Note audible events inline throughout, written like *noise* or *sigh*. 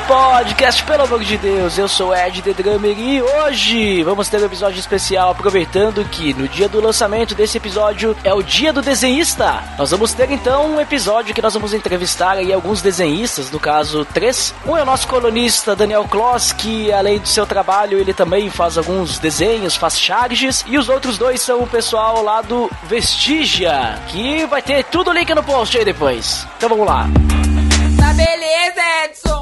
Podcast Pelo Amor de Deus, eu sou Ed The Drummer e hoje vamos ter um episódio especial aproveitando que no dia do lançamento desse episódio é o dia do desenhista. Nós vamos ter então um episódio que nós vamos entrevistar aí alguns desenhistas, no caso três. Um é o nosso colunista Daniel Kloss, que além do seu trabalho ele também faz alguns desenhos, faz charges, e os outros dois são o pessoal lá do Vestigia, que vai ter tudo o link no post aí depois. Então vamos lá. Tá beleza, Edson!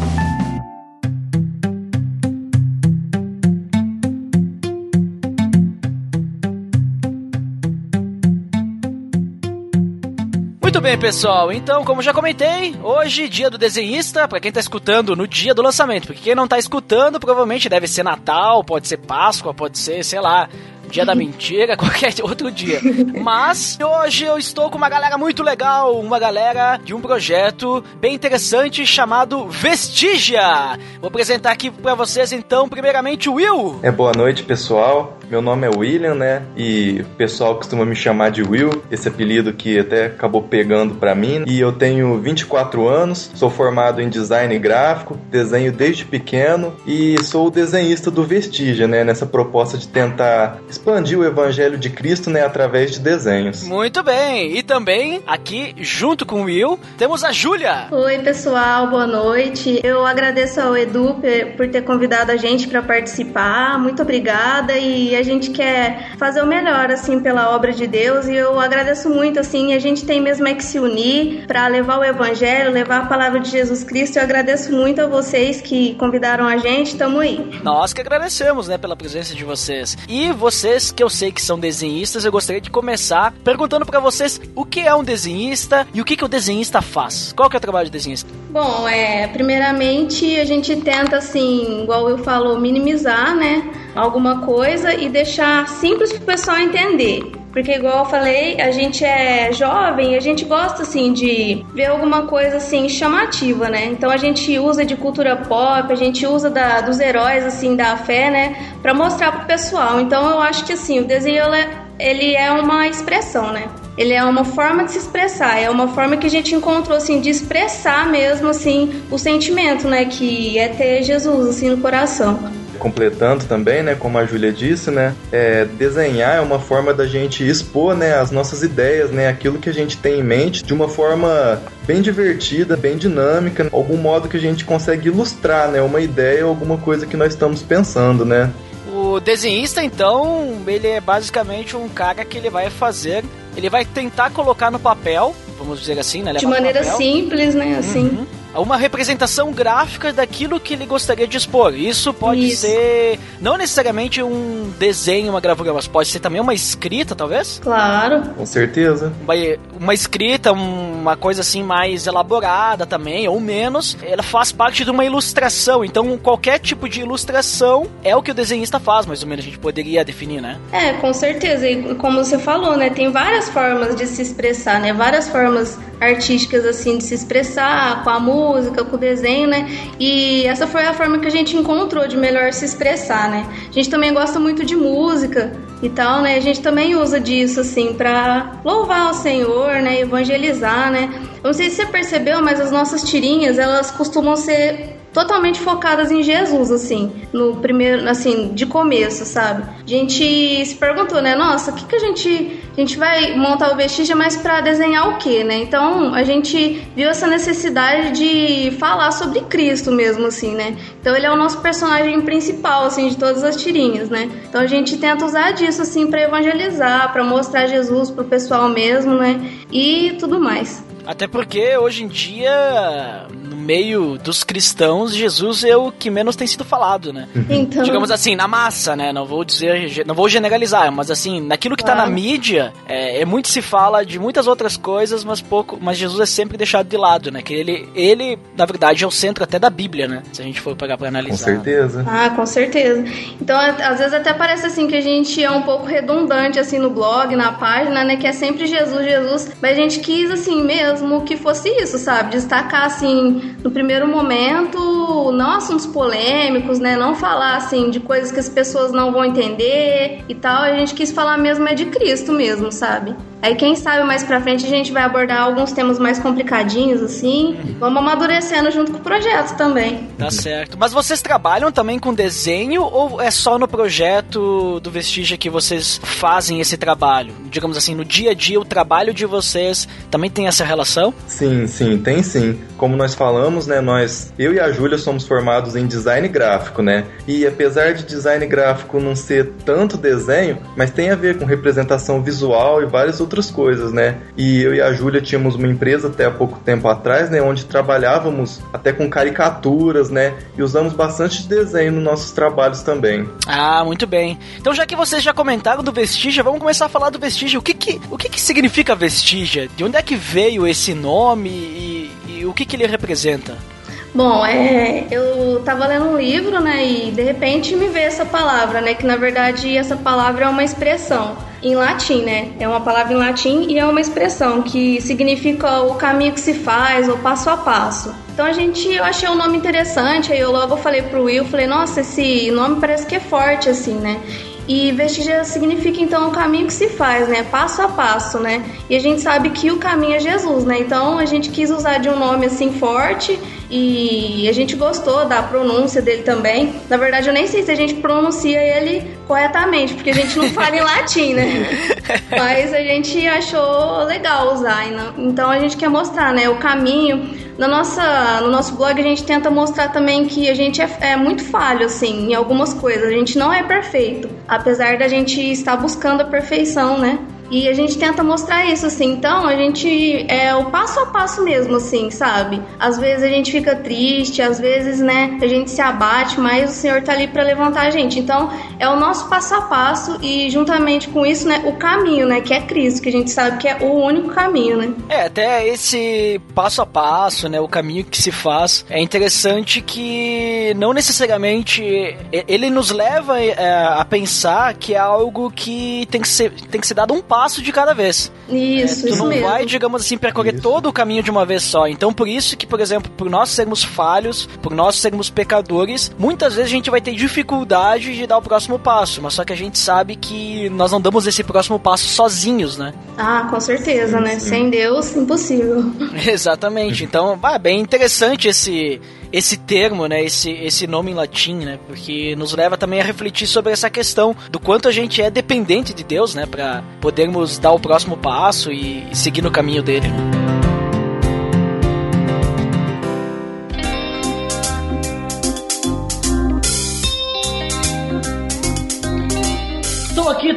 Muito bem, pessoal. Então, como já comentei, hoje, dia do desenhista, para quem tá escutando no dia do lançamento, porque quem não tá escutando, provavelmente deve ser Natal, pode ser Páscoa, pode ser, sei lá, dia da mentira, *laughs* qualquer outro dia. Mas hoje eu estou com uma galera muito legal, uma galera de um projeto bem interessante chamado Vestigia. Vou apresentar aqui para vocês então, primeiramente o Will. É boa noite, pessoal. Meu nome é William, né? E o pessoal costuma me chamar de Will, esse apelido que até acabou pegando para mim. E eu tenho 24 anos, sou formado em design gráfico, desenho desde pequeno e sou o desenhista do Vestigia, né? Nessa proposta de tentar expandir o evangelho de Cristo, né, através de desenhos. Muito bem. E também aqui junto com o Will, temos a Júlia. Oi, pessoal, boa noite. Eu agradeço ao Edu por ter convidado a gente para participar. Muito obrigada e a gente quer fazer o melhor assim pela obra de Deus e eu agradeço muito assim. A gente tem mesmo é que se unir para levar o evangelho, levar a palavra de Jesus Cristo. Eu agradeço muito a vocês que convidaram a gente. Tamo aí. Nós que agradecemos, né, pela presença de vocês. E vocês que eu sei que são desenhistas, eu gostaria de começar perguntando para vocês o que é um desenhista e o que que o desenhista faz. Qual que é o trabalho de desenhista? Bom, é, primeiramente a gente tenta assim, igual eu falo, minimizar, né, alguma coisa e deixar simples para o pessoal entender. Porque igual eu falei, a gente é jovem, a gente gosta assim de ver alguma coisa assim chamativa, né? Então a gente usa de cultura pop, a gente usa da, dos heróis assim da fé, né, para mostrar pro pessoal. Então eu acho que assim, o desenho ele é uma expressão, né? Ele é uma forma de se expressar, é uma forma que a gente encontrou assim de expressar mesmo assim o sentimento, né, que é ter Jesus assim no coração completando também, né, como a Júlia disse, né, é, desenhar é uma forma da gente expor, né, as nossas ideias, né, aquilo que a gente tem em mente de uma forma bem divertida, bem dinâmica, algum modo que a gente consegue ilustrar, né, uma ideia ou alguma coisa que nós estamos pensando, né. O desenhista, então, ele é basicamente um cara que ele vai fazer, ele vai tentar colocar no papel, vamos dizer assim, né, de maneira simples, né, assim. Uhum uma representação gráfica daquilo que ele gostaria de expor. Isso pode Isso. ser não necessariamente um desenho, uma gravura, mas pode ser também uma escrita, talvez? Claro. Com certeza. Uma, uma escrita, uma coisa assim mais elaborada também, ou menos. Ela faz parte de uma ilustração. Então, qualquer tipo de ilustração é o que o desenhista faz, mais ou menos, a gente poderia definir, né? É, com certeza. E como você falou, né? Tem várias formas de se expressar, né? Várias formas artísticas, assim, de se expressar com a música música, com desenho, né? E essa foi a forma que a gente encontrou de melhor se expressar, né? A gente também gosta muito de música e tal, né? A gente também usa disso, assim, para louvar o Senhor, né? Evangelizar, né? Eu não sei se você percebeu, mas as nossas tirinhas, elas costumam ser totalmente focadas em Jesus, assim, no primeiro, assim, de começo, sabe? A gente se perguntou, né? Nossa, o que, que a gente. A gente vai montar o vestígio, mas para desenhar o quê, né? Então a gente viu essa necessidade de falar sobre Cristo mesmo, assim, né? Então ele é o nosso personagem principal, assim, de todas as tirinhas, né? Então a gente tenta usar disso, assim, para evangelizar, para mostrar Jesus pro pessoal mesmo, né? E tudo mais. Até porque hoje em dia meio dos cristãos, Jesus é o que menos tem sido falado, né? Então, Digamos assim, na massa, né? Não vou dizer, não vou generalizar, mas assim, naquilo que tá Claro. na mídia, é, é muito se fala de muitas outras coisas, mas pouco, mas Jesus é sempre deixado de lado, né? Que ele, ele na verdade, é o centro até da Bíblia, né? Se a gente for pegar pra Com analisar. certeza. Ah, com certeza. Então, às vezes até parece assim que a gente é um pouco redundante assim no blog, na página, né, que é sempre Jesus, Jesus, mas a gente quis assim mesmo que fosse isso, sabe? Destacar assim, no primeiro momento, não assuntos polêmicos, né, não falar assim de coisas que as pessoas não vão entender e tal. A gente quis falar mesmo é de Cristo mesmo, sabe? Aí quem sabe mais pra frente a gente vai abordar alguns temas mais complicadinhos assim. Vamos amadurecendo junto com o projeto também. Tá certo. Mas vocês trabalham também com desenho ou é só no projeto do Vestígia que vocês fazem esse trabalho? Digamos assim, no dia a dia, o trabalho de vocês também tem essa relação? Sim, sim, tem sim. Como nós falamos, né, nós, eu e a Júlia somos formados em design gráfico, né? E apesar de design gráfico não ser tanto desenho, mas tem a ver com representação visual e várias outras coisas, né? E eu e a Júlia tínhamos uma empresa até há pouco tempo atrás, né, onde trabalhávamos até com caricaturas, né? E usamos bastante desenho nos nossos trabalhos também. Ah, muito bem. Então, já que vocês já comentaram do Vestígia, vamos começar a falar do Vestígia. O que que, o que, que significa Vestígia? De onde é que veio esse nome e, e o que, que ele representa? Bom, é, eu tava lendo um livro, né, e de repente me veio essa palavra, né, que na verdade essa palavra é uma expressão em latim, né? É uma palavra em latim e é uma expressão que significa o caminho que se faz, o passo a passo. Então a gente, eu achei o nome interessante, aí eu logo falei pro Will, falei, nossa, esse nome parece que é forte assim, né? E vestígia significa então o caminho que se faz, né? Passo a passo, né? E a gente sabe que o caminho é Jesus, né? Então a gente quis usar de um nome assim forte e a gente gostou da pronúncia dele também. Na verdade, eu nem sei se a gente pronuncia ele corretamente, porque a gente não fala em latim, né? *laughs* Mas a gente achou legal usar. Então a gente quer mostrar, né? O caminho. Na nossa, no nosso blog a gente tenta mostrar também que a gente é, é muito falho, assim, em algumas coisas. A gente não é perfeito, apesar da gente estar buscando a perfeição, né? E a gente tenta mostrar isso, assim. Então, a gente é o passo a passo mesmo, assim, sabe? Às vezes a gente fica triste, às vezes, né, a gente se abate, mas o Senhor tá ali para levantar a gente. Então, é o nosso passo a passo e, juntamente com isso, né, o caminho, né, que é Cristo, que a gente sabe que é o único caminho, né? É, até esse passo a passo, né, o caminho que se faz, é interessante que não necessariamente ele nos leva é, a pensar que é algo que tem que ser, tem que ser dado um passo de cada vez. Isso, É, tu isso não mesmo. vai, digamos assim, percorrer todo o caminho de uma vez só. Então, por isso que, por exemplo, por nós sermos falhos, por nós sermos pecadores, muitas vezes a gente vai ter dificuldade de dar o próximo passo. Mas só que a gente sabe que nós não damos esse próximo passo sozinhos, né? Ah, com certeza, né? Sem Deus, impossível. *laughs* Exatamente. Então, ah, bem interessante esse esse termo, né, esse esse nome em latim, né, porque nos leva também a refletir sobre essa questão do quanto a gente é dependente de Deus, né, para podermos dar o próximo passo e, e seguir no caminho dele.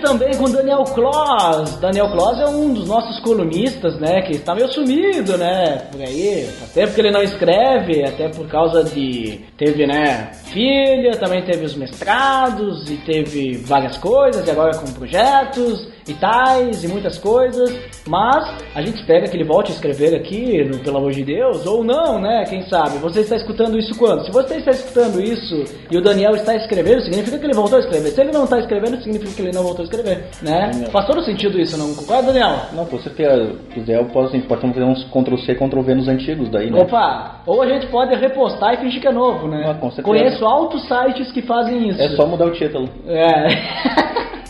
Também com Daniel Kloss. Daniel Kloss é um dos nossos colunistas, né? Que está meio sumido, né? Por aí. Faz tempo que ele não escreve, até por causa de. Teve, né? Filha, também teve os mestrados e teve várias coisas, e agora com projetos e tais e muitas coisas. Mas a gente espera que ele volte a escrever aqui, no, pelo amor de Deus, ou não, né? Quem sabe? Você está escutando isso quando? Se você está escutando isso e o Daniel está escrevendo, significa que ele voltou a escrever. Se ele não está escrevendo, significa que ele não voltou a escrever, né? Faz todo sentido isso, não concorda, Daniel? Não, você quer- quiser, eu posso, a gente pode fazer uns Ctrl-C, Ctrl-V nos antigos daí, né? Opa! Ou a gente pode repostar e fingir que é novo, né? Ah, com certeza. Conheço altos sites que fazem isso. É só mudar o título. É. *laughs*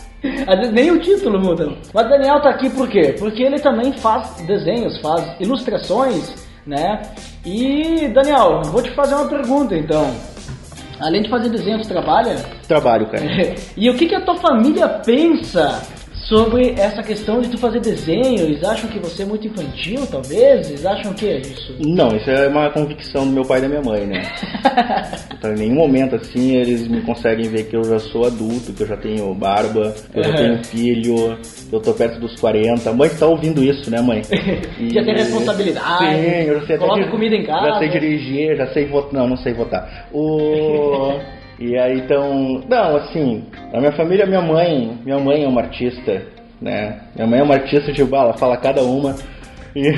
Às vezes nem o título muda. Mas Daniel tá aqui por quê? Porque ele também faz desenhos, faz ilustrações, né? E Daniel, vou te fazer uma pergunta então. Além de fazer desenho, tu trabalha? Trabalho, cara. *laughs* e o que, que a tua família pensa sobre essa questão de tu fazer desenho. Eles acham que você é muito infantil, talvez? Eles acham o que é isso? Não, isso é uma convicção do meu pai e da minha mãe, né? *laughs* então, em nenhum momento assim eles me conseguem ver que eu já sou adulto, que eu já tenho barba, que eu já Uhum. tenho filho, que eu tô perto dos 40. A mãe tá ouvindo isso, né, mãe? *laughs* E- Já tem responsabilidade, Sim, eu já sei até coloca dir- comida em casa. Já sei dirigir, já sei votar. Não, não sei votar. O. *laughs* E aí então, não, assim, a minha família, minha mãe, minha mãe é uma artista, né? Minha mãe é uma artista de bala, fala cada uma. E...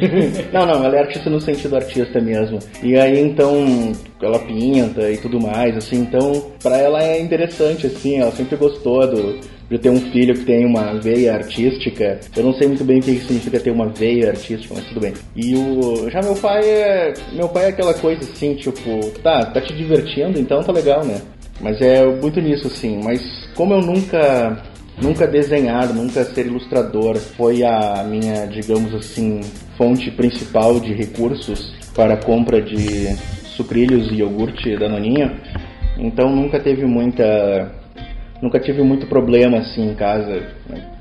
*laughs* não, não, ela é artista no sentido artista mesmo. E aí então ela pinta e tudo mais, assim, então pra ela é interessante, assim, ela sempre gostou do, de ter um filho que tem uma veia artística. Eu não sei muito bem o que significa ter uma veia artística, mas tudo bem. E o. Já meu pai é. Meu pai é aquela coisa assim, tipo, tá, tá te divertindo, então tá legal, né? Mas é muito nisso, assim. Mas como eu nunca. Nunca desenhar, nunca ser ilustrador foi a minha, digamos assim, fonte principal de recursos para compra de sucrilhos e iogurte da Noninha. Então nunca teve muita nunca tive muito problema assim em casa.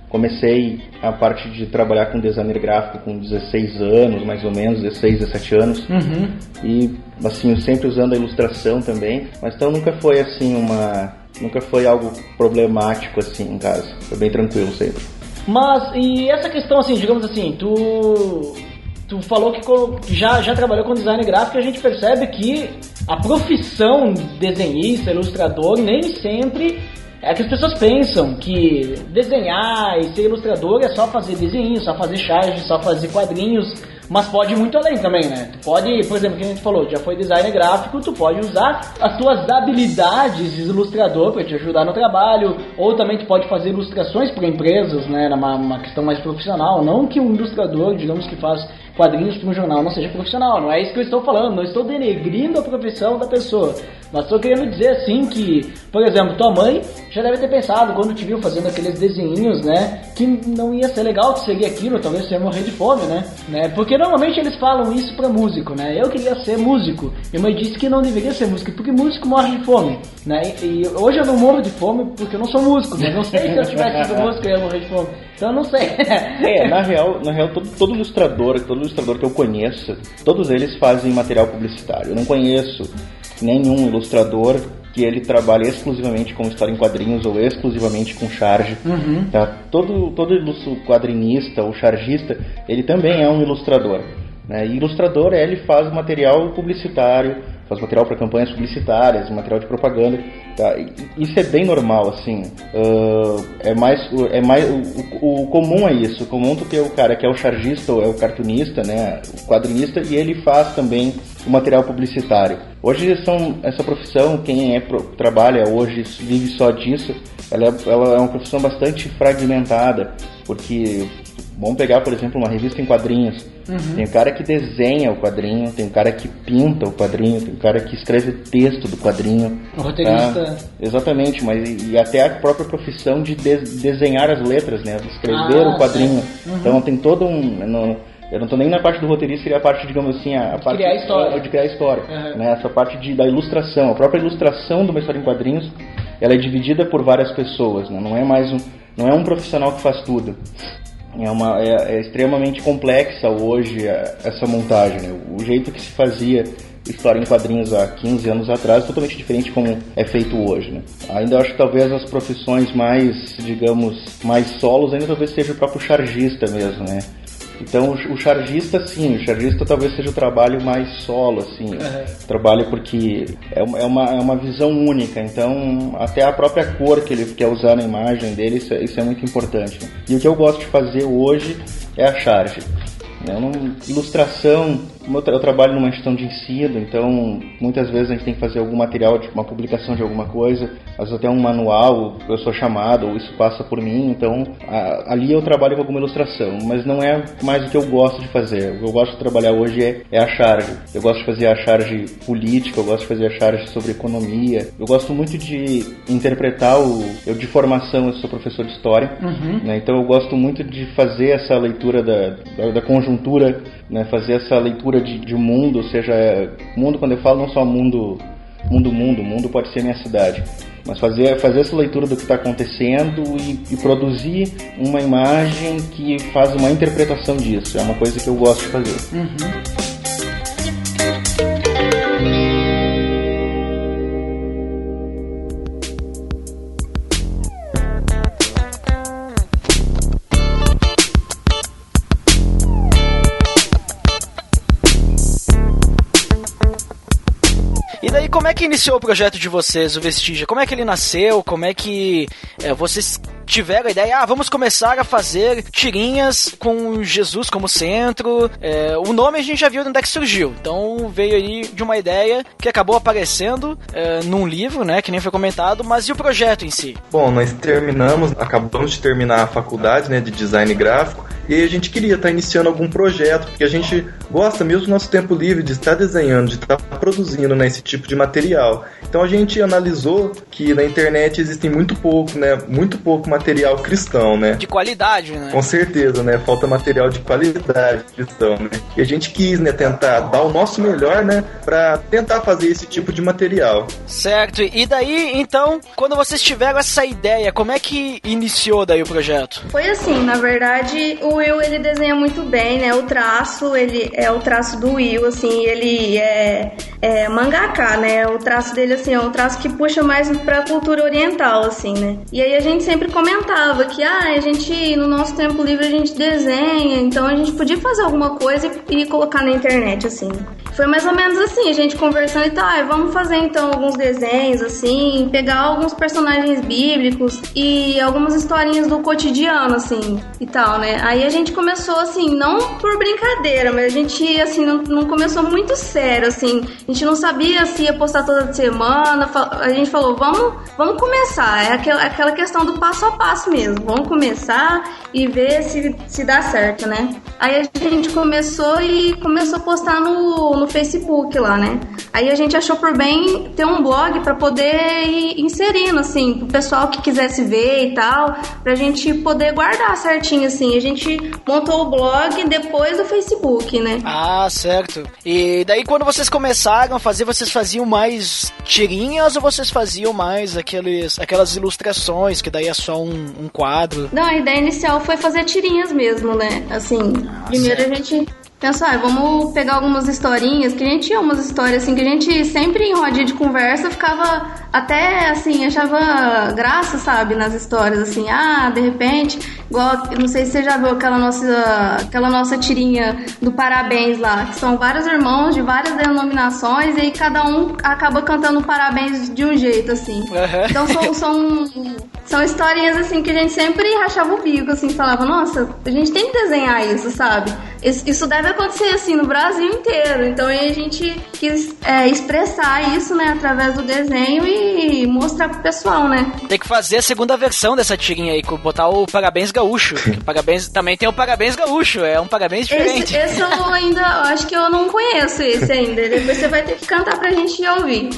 Comecei a parte de trabalhar com designer gráfico com 16 anos, mais ou menos, 16, 17 anos. Uhum. E assim, sempre usando a ilustração também, mas então nunca foi assim uma nunca foi algo problemático assim em casa. Foi bem tranquilo sempre. Mas, e essa questão, assim, digamos assim, tu. Tu falou que já, já trabalhou com design gráfico e a gente percebe que a profissão desenhista, ilustrador, nem sempre é que as pessoas pensam que desenhar e ser ilustrador é só fazer desenho, só fazer charge, só fazer quadrinhos, mas pode ir muito além também, né? Tu pode, por exemplo, que a gente falou, já foi designer gráfico, tu pode usar as tuas habilidades de ilustrador para te ajudar no trabalho, ou também tu pode fazer ilustrações para empresas, né? Numa uma questão mais profissional, não que um ilustrador, digamos que faz quadrinhos para um jornal não seja profissional, não é isso que eu estou falando, não estou denegrindo a profissão da pessoa, mas estou querendo dizer assim que, por exemplo, tua mãe já deve ter pensado quando te viu fazendo aqueles desenhinhos, né, que não ia ser legal, que seria aquilo, talvez você ia morrer de fome, né, né, porque normalmente eles falam isso para músico, né, eu queria ser músico, minha mãe disse que não deveria ser músico, porque músico morre de fome, né, e, e hoje eu não morro de fome porque eu não sou músico, mas não sei se eu tivesse sido *laughs* músico eu ia morrer de fome, então eu não sei. É, na real, na real todo, todo ilustrador, todo ilustrador que eu conheço, todos eles fazem material publicitário. Eu não conheço nenhum ilustrador que ele trabalhe exclusivamente com história em quadrinhos ou exclusivamente com charge. Tá? Todo, todo quadrinista ou chargista, ele também é um ilustrador. Né? E ilustrador, ele faz material publicitário, faz material para campanhas publicitárias, material de propaganda. Tá? Isso é bem normal, assim. Ah, é mais, é mais o, o- o comum é isso. O comum tu ter o cara que é o chargista ou é o cartunista, né, o quadrinista, e ele faz também o material publicitário. Hoje são essa profissão, quem é trabalha hoje vive só disso. Ela é, ela é uma profissão bastante fragmentada, porque vamos pegar, por exemplo, uma revista em quadrinhos. Tem o cara que desenha o quadrinho, tem o cara que pinta o quadrinho, tem o cara que escreve o texto do quadrinho. O roteirista. tá? Exatamente, mas e, e até a própria profissão de des- desenhar as letras, né? De escrever Ah, o quadrinho. Uhum. Então tem todo um. eu não- eu não tô nem na parte do roteirista, seria a parte, digamos assim, a, a parte criar a história. de criar a história. Uhum. Né? Essa parte de, da ilustração, a própria ilustração de uma história em quadrinhos, ela é dividida por várias pessoas, né? Não é mais um, não é um profissional que faz tudo. É, uma, é, é extremamente complexa hoje é, essa montagem. né? O jeito que se fazia história em quadrinhos há 15 anos atrás é totalmente diferente como é feito hoje. Né? Ainda acho que talvez as profissões mais, digamos, mais solos ainda talvez seja o próprio chargista mesmo, né? Então o chargista sim, o chargista talvez seja o trabalho mais solo, assim, o trabalho porque é uma, é, uma, é uma visão única, então até a própria cor que ele quer usar na imagem dele, isso é, isso é muito importante. E o que eu gosto de fazer hoje é a charge. Eu não, ilustração, eu, tra- eu trabalho numa instituição de ensino, então muitas vezes a gente tem que fazer algum material, tipo uma publicação de alguma coisa, às vezes até um manual, eu sou chamado, ou isso passa por mim, então a- ali eu trabalho com alguma ilustração, mas não é mais o que eu gosto de fazer. O que eu gosto de trabalhar hoje é, é a charge. Eu gosto de fazer a charge política, eu gosto de fazer a charge sobre economia, eu gosto muito de interpretar o. Eu de formação, eu sou professor de história, né, então eu gosto muito de fazer essa leitura da, da, da conjuntura, né, fazer essa leitura de, de mundo, ou seja, é, mundo quando eu falo não só mundo mundo, mundo, mundo pode ser minha cidade. Mas fazer, fazer essa leitura do que está acontecendo e, e, produzir uma imagem que faz uma interpretação disso. É uma coisa que eu gosto de fazer. Uhum. Como é que iniciou o projeto de vocês, o Vestígia? Como é que ele nasceu? Como é que é, vocês tiveram a ideia, ah, vamos começar a fazer tirinhas com Jesus como centro. É, o nome a gente já viu de onde é que surgiu. Então veio aí de uma ideia que acabou aparecendo é, num livro, né? Que nem foi comentado, mas e o projeto em si? Bom, nós terminamos, acabamos de terminar a faculdade né, de design gráfico e a gente queria estar iniciando algum projeto, porque a gente gosta mesmo do nosso tempo livre de estar desenhando, de estar produzindo né, esse tipo de material. Então a gente analisou que na internet existem muito pouco, né? Muito pouco material cristão, né? De qualidade, né? Com certeza, né? Falta material de qualidade cristão, né? E a gente quis, né, tentar dar o nosso melhor, né, para tentar fazer esse tipo de material. Certo. E daí, então, quando vocês tiveram essa ideia, como é que iniciou daí o projeto? Foi assim, na verdade, o Will ele desenha muito bem, né? O traço, ele é o traço do Will, assim, ele é, é mangaka, né? O traço dele assim é um traço que puxa mais pra cultura oriental, assim, né? E aí a gente sempre comentava que, ah, a gente, no nosso tempo livre, a gente desenha, então a gente podia fazer alguma coisa e, e colocar na internet, assim. Foi mais ou menos assim, a gente conversando e tal, ah, vamos fazer então alguns desenhos, assim, pegar alguns personagens bíblicos e algumas historinhas do cotidiano, assim, e tal, né? Aí a gente começou, assim, não por brincadeira, mas a gente, assim, não, não começou muito sério, assim, a gente não sabia se ia postar toda semana, a gente falou, vamos, vamos começar, é aquela, aquela questão do passo a passo mesmo, vamos começar e ver se, se dá certo, né? Aí a gente começou e começou a postar no, no Facebook lá, né? Aí a gente achou por bem ter um blog para poder ir inserindo, assim, pro pessoal que quisesse ver e tal, pra gente poder guardar certinho, assim. A gente montou o blog depois do Facebook, né? Ah, certo. E daí quando vocês começaram a fazer, vocês faziam mais tirinhas ou vocês faziam mais aqueles, aquelas ilustrações, que daí é só um, um quadro? Não, a ideia inicial foi fazer tirinhas mesmo, né? Assim, Primeiro a gente pensou, ah, vamos pegar algumas historinhas, que a gente tinha umas histórias assim, que a gente sempre em rodinha de conversa ficava até assim, achava graça, sabe, nas histórias, assim, ah, de repente, igual, não sei se você já viu aquela nossa, aquela nossa tirinha do parabéns lá, que são vários irmãos de várias denominações e aí cada um acaba cantando parabéns de um jeito, assim. Uhum. Então são, são, são historinhas assim que a gente sempre rachava o bico, assim, falava, nossa, a gente tem que desenhar isso, sabe? Isso deve acontecer assim no Brasil inteiro. Então a gente quis é, expressar isso, né, através do desenho e mostrar pro pessoal, né? Tem que fazer a segunda versão dessa tirinha aí, botar o Parabéns Gaúcho. parabéns também tem o Parabéns Gaúcho, é um parabéns diferente. Esse, esse eu ainda, eu acho que eu não conheço esse ainda. Depois você vai ter que cantar pra gente ouvir.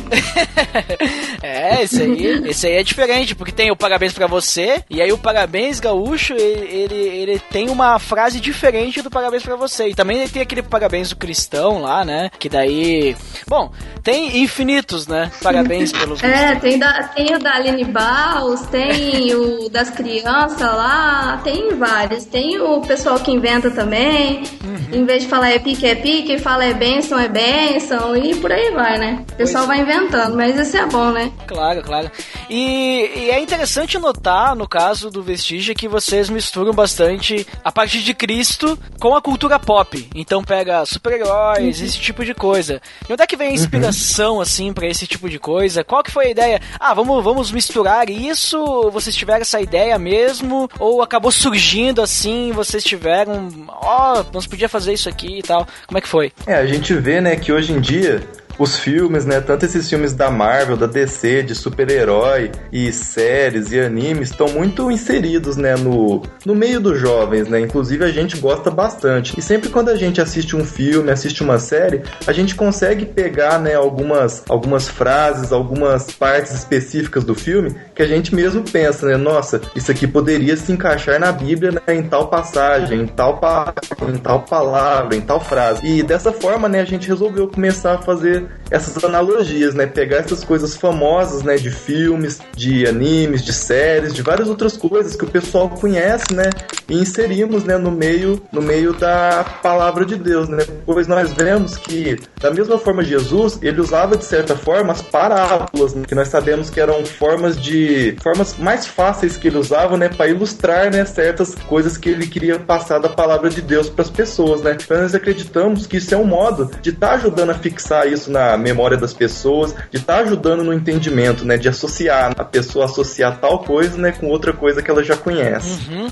*laughs* é, esse aí, esse aí é diferente, porque tem o Parabéns pra você, e aí o Parabéns Gaúcho, ele, ele, ele tem uma frase diferente do Parabéns pra você. E também tem aquele Parabéns do Cristão lá, né? Que daí. Bom, tem infinitos, né? Parabéns *laughs* pelos. é, tem, da, tem o da Aline Baus, tem o das crianças lá, tem vários. Tem o pessoal que inventa também. Uhum. Em vez de falar é pique, é pique, fala é benção, é benção, e por aí vai, né? O pessoal pois. vai inventando, mas isso é bom, né? Claro, claro. E, e, é interessante notar, no caso do Vestígio, que vocês misturam bastante a parte de Cristo com a cultura pop. Então pega super-heróis, uhum. esse tipo de coisa. E onde é que vem a inspiração, uhum. assim, para esse tipo de coisa? Qual que foi a ideia? Ah, vamos, vamos misturar isso? Vocês tiveram essa ideia mesmo? Ou acabou surgindo assim, vocês tiveram... Ó, oh, nós podia fazer isso aqui e tal. Como é que foi? É, a gente vê, né, que hoje em dia os filmes, né? Tanto esses filmes da Marvel, da DC, de super-herói e séries e animes estão muito inseridos, né? No, no meio dos jovens, né? Inclusive a gente gosta bastante. E sempre quando a gente assiste um filme, assiste uma série, a gente consegue pegar, né? Algumas, algumas frases, algumas partes específicas do filme que a gente mesmo pensa, né? Nossa, isso aqui poderia se encaixar na Bíblia, né? Em tal passagem, em tal, pa em tal palavra, em tal frase. E dessa forma, né? A gente resolveu começar a fazer essas analogias, né? Pegar essas coisas famosas, né? De filmes, de animes, de séries, de várias outras coisas que o pessoal conhece, né? E inserimos, né? No meio, no meio da palavra de Deus, né? Pois nós vemos que, da mesma forma Jesus, ele usava de certa forma as parábolas, né? que nós sabemos que eram formas de formas mais fáceis que ele usava, né? Para ilustrar, né? Certas coisas que ele queria passar da palavra de Deus para as pessoas, né? Então nós acreditamos que isso é um modo de estar tá ajudando a fixar isso na memória das pessoas, de estar tá ajudando no entendimento, né? De associar, a pessoa associar tal coisa, né? Com outra coisa que ela já conhece. Uhum.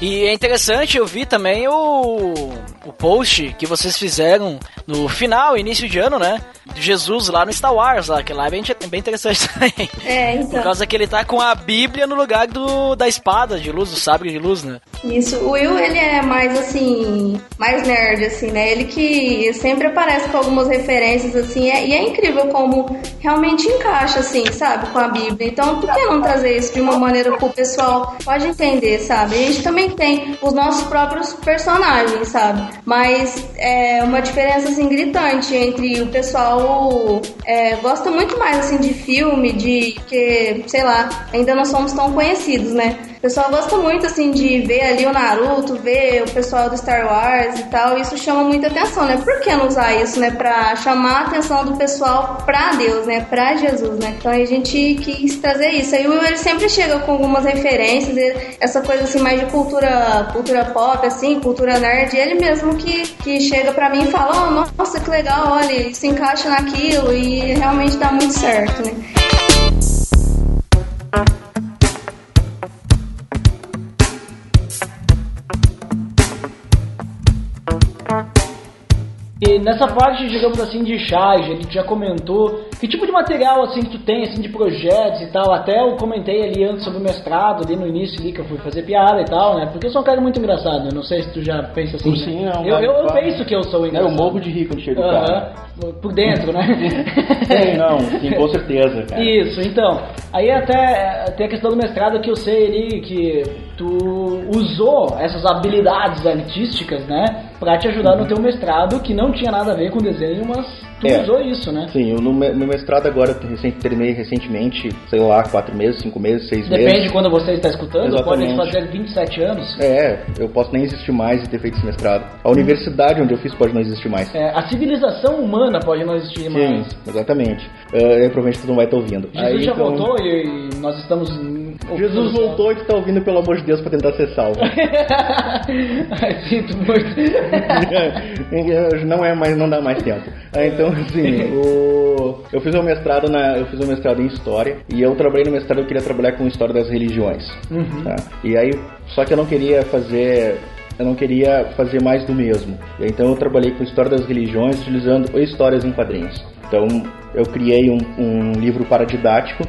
E é interessante, eu vi também o, o post que vocês fizeram no final, início de ano, né? De Jesus lá no Star Wars, lá, que lá é bem, bem interessante *laughs* também. É, então. Por causa que ele tá com a Bíblia no lugar do, da espada de luz, do sabre de luz, né? Isso, o Will, ele é mais assim, mais nerd, assim, né? Ele que sempre aparece com algumas referências, assim, é, e é incrível como realmente encaixa, assim, sabe, com a Bíblia. Então, por que não trazer isso de uma maneira que o pessoal pode entender, sabe? A gente também tem os nossos próprios personagens, sabe? Mas é uma diferença, assim, gritante entre o pessoal é, gosta muito mais, assim, de filme, de que, sei lá, ainda não somos tão conhecidos, né? O pessoal gosta muito, assim, de ver ali o Naruto, ver o pessoal do Star Wars e tal. Isso chama muita atenção, né? Por que não usar isso, né? Pra chamar a atenção do pessoal pra Deus, né? Pra Jesus, né? Então a gente quis trazer isso. Aí o Will, ele sempre chega com algumas referências, essa coisa, assim, mais de cultura, cultura pop, assim, cultura nerd. Ele mesmo que, que chega pra mim e fala, oh, nossa, que legal, olha, se encaixa naquilo e realmente dá muito certo, né? E nessa parte, digamos assim, de charge, ele já comentou que tipo de material assim que tu tem, assim, de projetos e tal. Até eu comentei ali antes sobre o mestrado, ali no início ali que eu fui fazer piada e tal, né? Porque eu sou um cara muito engraçado, eu não sei se tu já pensa assim. Sim, né? não, eu, eu, eu penso que eu sou É, engraçado. eu morro de rir quando chega o Aham. cara. Por dentro, né? *laughs* Sim, não, sim, com certeza, cara. Isso, então. Aí até tem a questão do mestrado que eu sei ali que tu usou essas habilidades artísticas, né? Pra te ajudar no teu mestrado, que não tinha nada a ver com desenho, mas tu É. usou isso, né? Sim, eu no mestrado agora, recém- terminei recentemente, sei lá, quatro meses, cinco meses, seis Depende meses. de quando você está escutando, pode Exatamente. fazer 27 anos. É, eu posso nem existir mais e ter feito esse mestrado. A universidade onde eu fiz pode não existir mais. É, a civilização humana pode não existir Sim, mais. exatamente. É, provavelmente tu não vai estar ouvindo. Jesus Aí, já então, voltou e, e nós estamos. Jesus voltou e tu tá ouvindo, pelo amor de Deus, pra tentar ser salvo. *laughs* Ai, Sinto muito. *laughs* não é mais, não dá mais tempo. Ah, Então, assim, o... eu fiz um mestrado na, eu fiz um mestrado em história e eu trabalhei no mestrado eu queria trabalhar com história das religiões. tá? E aí, só que eu não queria fazer eu não queria fazer mais do mesmo. Então eu trabalhei com história das religiões utilizando histórias em quadrinhos. Então eu criei um, um livro paradidático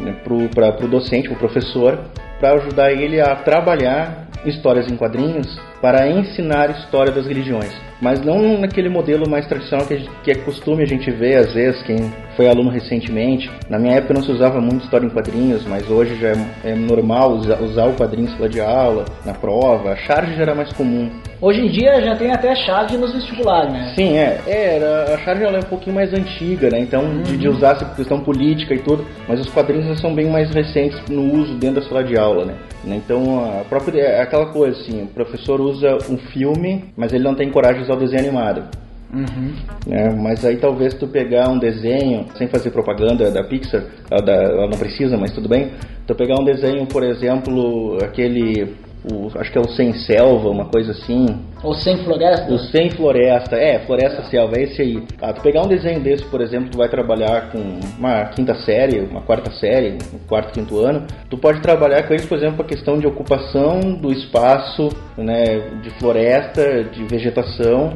né, para o docente, para o professor, para ajudar ele a trabalhar histórias em quadrinhos para ensinar história das religiões. Mas não naquele modelo mais tradicional que, a gente- que é costume a gente ver, às vezes, quem foi aluno recentemente. Na minha época não se usava muito história em quadrinhos, mas hoje já é, é normal usar, usar o quadrinho em sala de aula, na prova. A charge já era mais comum. Hoje em dia já tem até charge nos vestibulares, né? Sim, é. é era, a charge ela é um pouquinho mais antiga, né? Então, de, de usar essa questão política e tudo, mas os quadrinhos já são bem mais recentes no uso dentro da sala de aula, né? Então, a própria é aquela coisa assim, o professor usa um filme, mas ele não tem coragem de usar o desenho animado. né? Mas aí talvez tu pegar um desenho, sem fazer propaganda da Pixar, ela, da- ela não precisa, mas tudo bem. Tu pegar um desenho, por exemplo, aquele, o- acho que é o Sem Selva, uma coisa assim, Ou sem floresta. o Sem Floresta, é, Floresta Selva, é esse aí. Ah, tu pegar um desenho desse, por exemplo, tu vai trabalhar com uma quinta série, uma quarta série, um quarto, quinto ano, tu pode trabalhar com eles, por exemplo, a questão de ocupação do espaço, né, de floresta, de vegetação,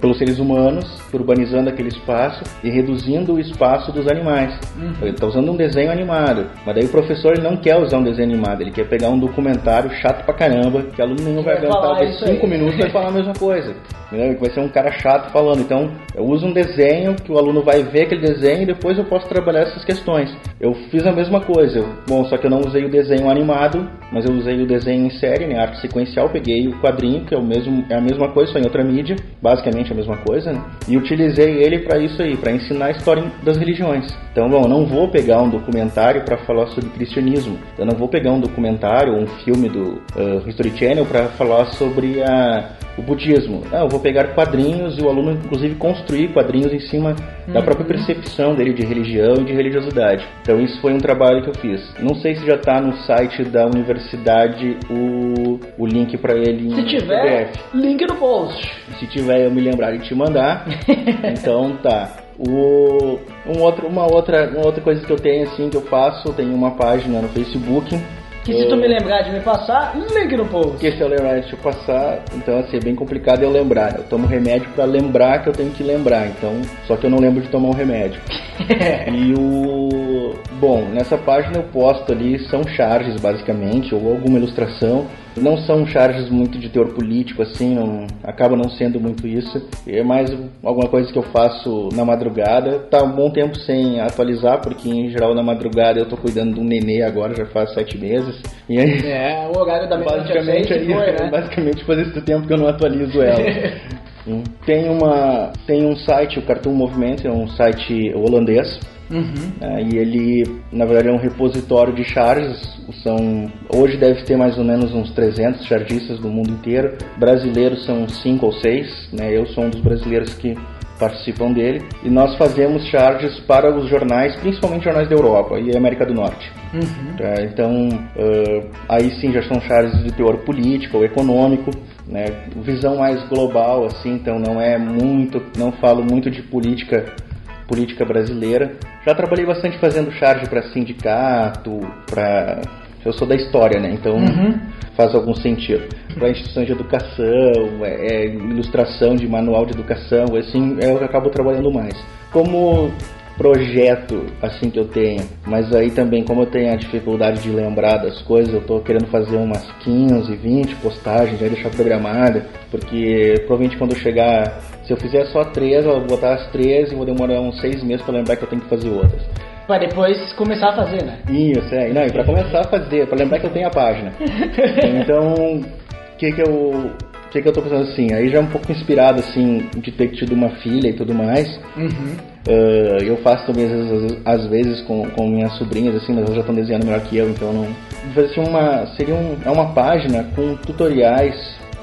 pelos seres humanos, urbanizando aquele espaço e reduzindo o espaço dos animais. Ele tá usando um desenho animado, mas daí o professor não quer usar um desenho animado, ele quer pegar um documentário chato pra caramba, que o aluno nenhum vai aguentar ver isso cinco aí. minutos e vai falar *laughs* falar a mesma coisa. Entendeu? Vai ser um cara chato falando. Então, eu uso um desenho que o aluno vai ver aquele desenho e depois eu posso trabalhar essas questões. Eu fiz a mesma coisa. Bom, só que eu não usei o desenho animado, mas eu usei o desenho em série, né? Arte sequencial. Peguei o quadrinho, que é, o mesmo, é a mesma coisa, só em outra mídia. Basicamente a mesma coisa, né? E utilizei ele para isso aí, para ensinar a história das religiões. Então, bom, eu não vou pegar um documentário para falar sobre cristianismo. Eu não vou pegar um documentário ou um filme do uh, History Channel para falar sobre a, o budismo. Não, eu vou pegar quadrinhos e o aluno, inclusive, construir quadrinhos em cima da própria percepção dele de religião e de religiosidade. Então, isso foi um trabalho que eu fiz. Não sei se já está no site da universidade o, o link para ele em Se tiver, PDF. link no post. Se tiver, eu me lembrar de te mandar. *laughs* então tá. O, um outro, uma, outra, uma outra coisa que eu tenho assim que eu faço, eu tenho uma página no Facebook. Que se tu me lembrar de me passar, link no post. Que se eu lembrar de te passar, então assim, é bem complicado eu lembrar. Eu tomo remédio pra lembrar que eu tenho que lembrar, então, só que eu não lembro de tomar um remédio. *laughs* e o. Bom, nessa página eu posto ali, são charges basicamente, ou alguma ilustração. Não são charges muito de teor político, assim, não, acaba não sendo muito isso. É mais alguma coisa que eu faço na madrugada. Tá um bom tempo sem atualizar, porque em geral na madrugada eu tô cuidando de um nenê agora, já faz sete meses. E aí, É, o horário da meia-noite basicamente, aí, foi, né? basicamente faz esse tempo que eu não atualizo ela. *laughs* Tem uma tem um site o Cartoon Movement é um site holandês Uhum. né, e ele na verdade é um repositório de charges são hoje deve ter mais ou menos uns 300 chargistas do mundo inteiro brasileiros são cinco ou seis né eu sou um dos brasileiros que participam dele e nós fazemos charges para os jornais principalmente jornais da Europa e América do Norte Uhum. Tá, então, ãh, aí sim já são charges de teor político ou econômico, né? Visão mais global, assim, então não é muito, não falo muito de política, política brasileira. Já trabalhei bastante fazendo charge para sindicato, para eu sou da história, né? Então faz algum sentido. Para instituições de educação, é, é ilustração de manual de educação, assim, é o que eu acabo trabalhando mais. Como projeto assim que eu tenho, mas aí também como eu tenho a dificuldade de lembrar das coisas, eu tô querendo fazer umas 15, 20 postagens, já deixar programada, porque provavelmente quando eu chegar, se eu fizer só três, eu vou botar as três e vou demorar uns seis meses para lembrar que eu tenho que fazer outras. Pra depois começar a fazer, né? Isso, é. Não, e pra começar a fazer, pra lembrar que eu tenho a página. *laughs* Então, o que que eu. O que que eu tô pensando assim? Aí já é um pouco inspirado, assim, de ter tido uma filha e tudo mais. Uhum. Ah, eu faço também, às vezes, com, com minhas sobrinhas, assim, mas elas já estão desenhando melhor que eu, então não. Assim, uma. Seria um, é uma página com tutoriais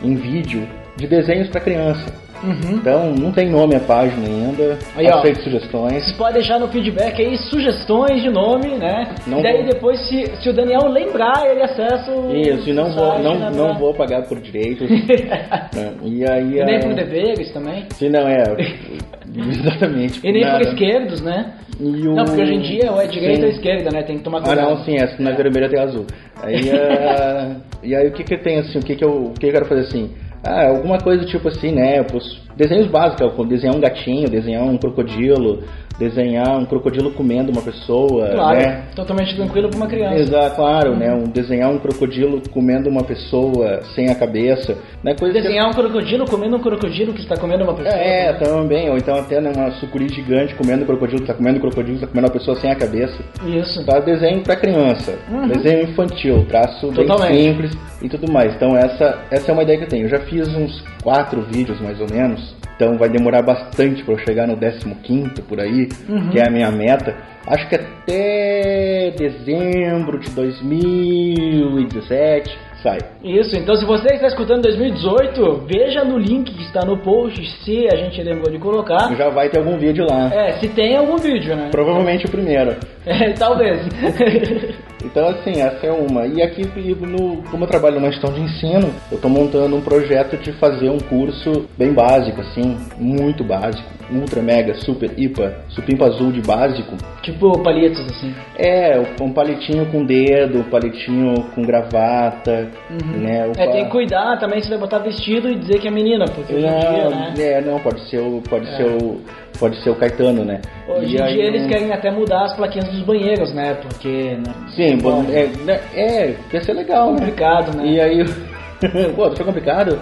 em vídeo de desenhos pra criança. Uhum. Então, não tem nome a página ainda. Aí, aceito sugestões. Você pode deixar no feedback aí sugestões de nome, né? Não e daí vou. depois, se, se o Daniel lembrar, ele acessa o. Isso, e não vou, não, né, não pra- vou pagar por direitos. né? *laughs* E aí. E nem a- por deveres também. Sim, não, é. *laughs* Exatamente. E nem nada. por esquerdos, né? O- Não, porque hoje em dia ou é direita ou esquerda, né? Tem que tomar Ah, cuidado. não, sim, essa não é vermelha tem azul. Aí, ah, *laughs* e aí o que que tem assim, o que que eu, o que eu quero fazer assim? Ah, alguma coisa tipo assim, né? Os desenhos básicos, como desenhar um gatinho, desenhar um crocodilo, desenhar um crocodilo comendo uma pessoa, Claro, né? totalmente tranquilo pra uma criança. Exato, claro, né? Um, desenhar um crocodilo comendo uma pessoa sem a cabeça, né? Coisa que- Desenhar um crocodilo comendo um crocodilo que está comendo uma pessoa. É, também, ou então até né, uma sucuri gigante comendo crocodilo, tá comendo crocodilo, tá comendo uma pessoa sem a cabeça. Isso. Tá desenho pra criança, Uhum. desenho infantil, traço bem Totalmente. simples e tudo mais. Então essa, essa é uma ideia que eu tenho. Eu já fiz uns quatro vídeos mais ou menos, então vai demorar bastante pra eu chegar no 15 por aí, Uhum. que é a minha meta. Acho que até dezembro de 2017 sai. Isso, então se você está escutando em 2018, veja no link que está no post, se a gente lembrou de colocar. Já vai ter algum vídeo lá. É, se tem algum vídeo, né? Provavelmente o primeiro. *laughs* É, talvez. *laughs* Então, assim, essa é uma. E aqui, no, como eu trabalho numa gestão de ensino, eu estou montando um projeto de fazer um curso bem básico, assim, muito básico, ultra, mega, super, hipa, supimpa azul de básico. tipo palitos, assim. É, um palitinho com dedo, um palitinho com gravata, né? o É, tem que cuidar também se vai botar vestido e dizer que é menina, porque hoje em dia, Não, né? é, não, pode ser o, pode ser o, pode ser o Caetano, né? Hoje em dia eles querem até mudar as plaquinhas dos banheiros, né? Porque, né? Sim, Bom. é, né, é, ia ser legal, né? complicado, né? E aí, *laughs* pô, foi complicado?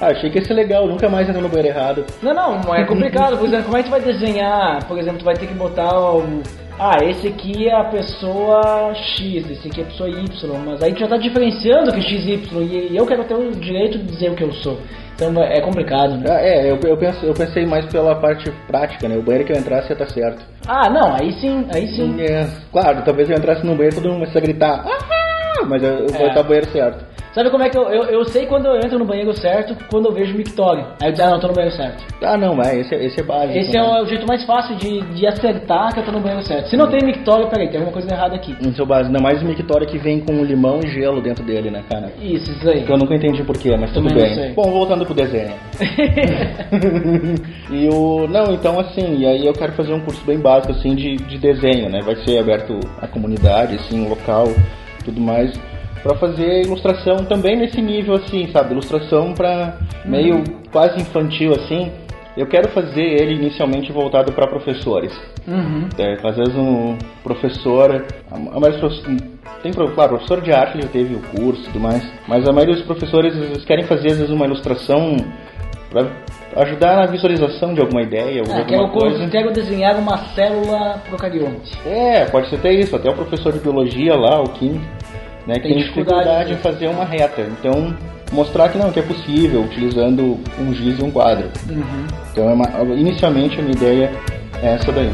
Ah, achei que ia ser legal, nunca mais entra no banheiro errado. Não, não, é complicado. Por exemplo, como é que tu vai desenhar? Por exemplo, tu vai ter que botar o. Ah, esse aqui é a pessoa X, esse aqui é a pessoa Y, mas aí tu já tá diferenciando que X e Y, e eu quero ter o direito de dizer o que eu sou. Então é complicado, né? Ah, é, eu, eu, penso, eu pensei mais pela parte prática, né? O banheiro que eu entrasse ia estar certo. Ah, não, aí sim, aí sim. É, claro, talvez eu entrasse no banheiro e todo mundo começasse a gritar. Ah! Mas eu, eu vou É. estar no banheiro certo. Sabe como é que eu, eu, eu sei quando eu entro no banheiro certo, quando eu vejo o mictório. Aí eu digo, ah, não, tô no banheiro certo. Ah, não, vai, esse, é- esse é básico. Esse é né? o, o jeito mais fácil de, de acertar que eu tô no banheiro certo. Se não tem mictório, peraí, tem alguma coisa errada aqui. Esse é o básico. Ainda mais o mictório que vem com limão e gelo dentro dele, né, cara? Isso, isso aí. Que eu nunca entendi porquê, mas tudo Também bem. Bom, voltando pro desenho. *laughs* e o. Não, então assim, e aí eu quero fazer um curso bem básico assim de, de desenho, né? Vai ser aberto à comunidade, assim, local, tudo mais. Pra fazer ilustração também nesse nível assim, sabe? Ilustração pra meio quase infantil assim. Eu quero fazer ele inicialmente voltado para professores. Uhum. É, às vezes um professor, a maioria dos professores, tem claro, professor de arte já teve o curso e tudo mais, mas a maioria dos professores vezes, querem fazer às vezes uma ilustração para ajudar na visualização de alguma ideia, ou Ah, alguma quero, coisa. quero desenhar uma célula procarionte. É, pode ser até isso, até o professor de biologia lá, o Kim, né, que Tem tem dificuldade dificuldade em fazer uma reta. Então, mostrar que não, que é possível, utilizando um giz e um quadro. Uhum. Então, é uma- inicialmente a minha ideia é essa daí.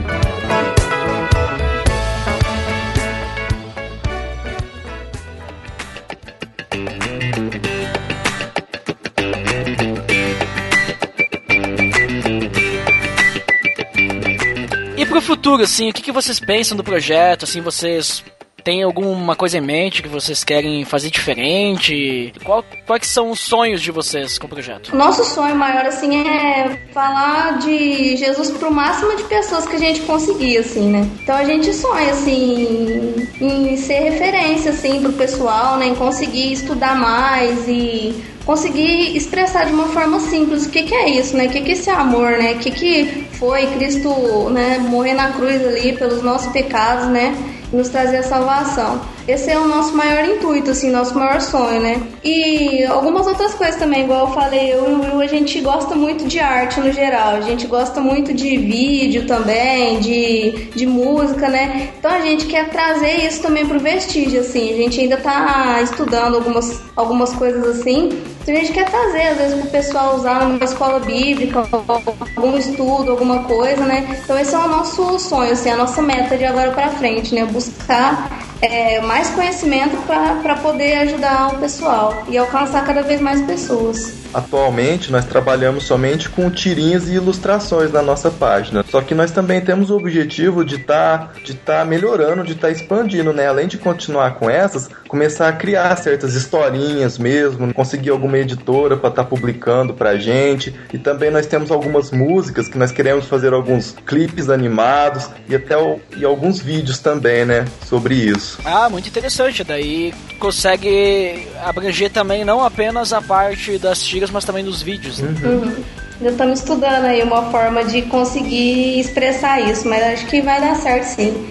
E pro futuro, assim, o que, que vocês pensam do projeto? Assim, vocês têm alguma coisa em mente que vocês querem fazer diferente? Qual, quais são os sonhos de vocês com o projeto? Nosso sonho maior, assim, é falar de Jesus pro máximo de pessoas que a gente conseguir, assim, né? Então a gente sonha, assim, em ser referência, assim, pro pessoal, né? Em conseguir estudar mais e conseguir expressar de uma forma simples o que, que é isso, né? O que, que é esse amor, né? O que, que foi Cristo, né? Morrer na cruz ali pelos nossos pecados, né? Nos trazer a salvação. Esse é o nosso maior intuito, assim, nosso maior sonho, né? E algumas outras coisas também, igual eu falei, eu e o Will, a gente gosta muito de arte no geral, a gente gosta muito de vídeo também, de, de música, né? Então a gente quer trazer isso também pro vestígio, assim, a gente ainda tá estudando algumas, algumas coisas assim, então a gente quer trazer, às vezes, pro pessoal usar numa escola bíblica, algum estudo, alguma coisa, né? Então esse é o nosso sonho, assim, a nossa meta de agora pra frente, né? Buscar é, mais conhecimento para poder ajudar o pessoal e alcançar cada vez mais pessoas. Atualmente nós trabalhamos somente com tirinhas e ilustrações na nossa página. Só que nós também temos o objetivo de estar de tá melhorando, de estar expandindo, né? Além de continuar com essas, começar a criar certas historinhas mesmo, conseguir alguma editora para estar publicando pra gente. E também nós temos algumas músicas que nós queremos fazer alguns clipes animados e até o- e alguns vídeos também, né? Sobre isso. Ah, muito interessante. Daí consegue abranger também não apenas a parte das tiras, mas também dos vídeos. né? Uhum. Ainda estamos estudando aí uma forma de conseguir expressar isso, mas acho que vai dar certo sim.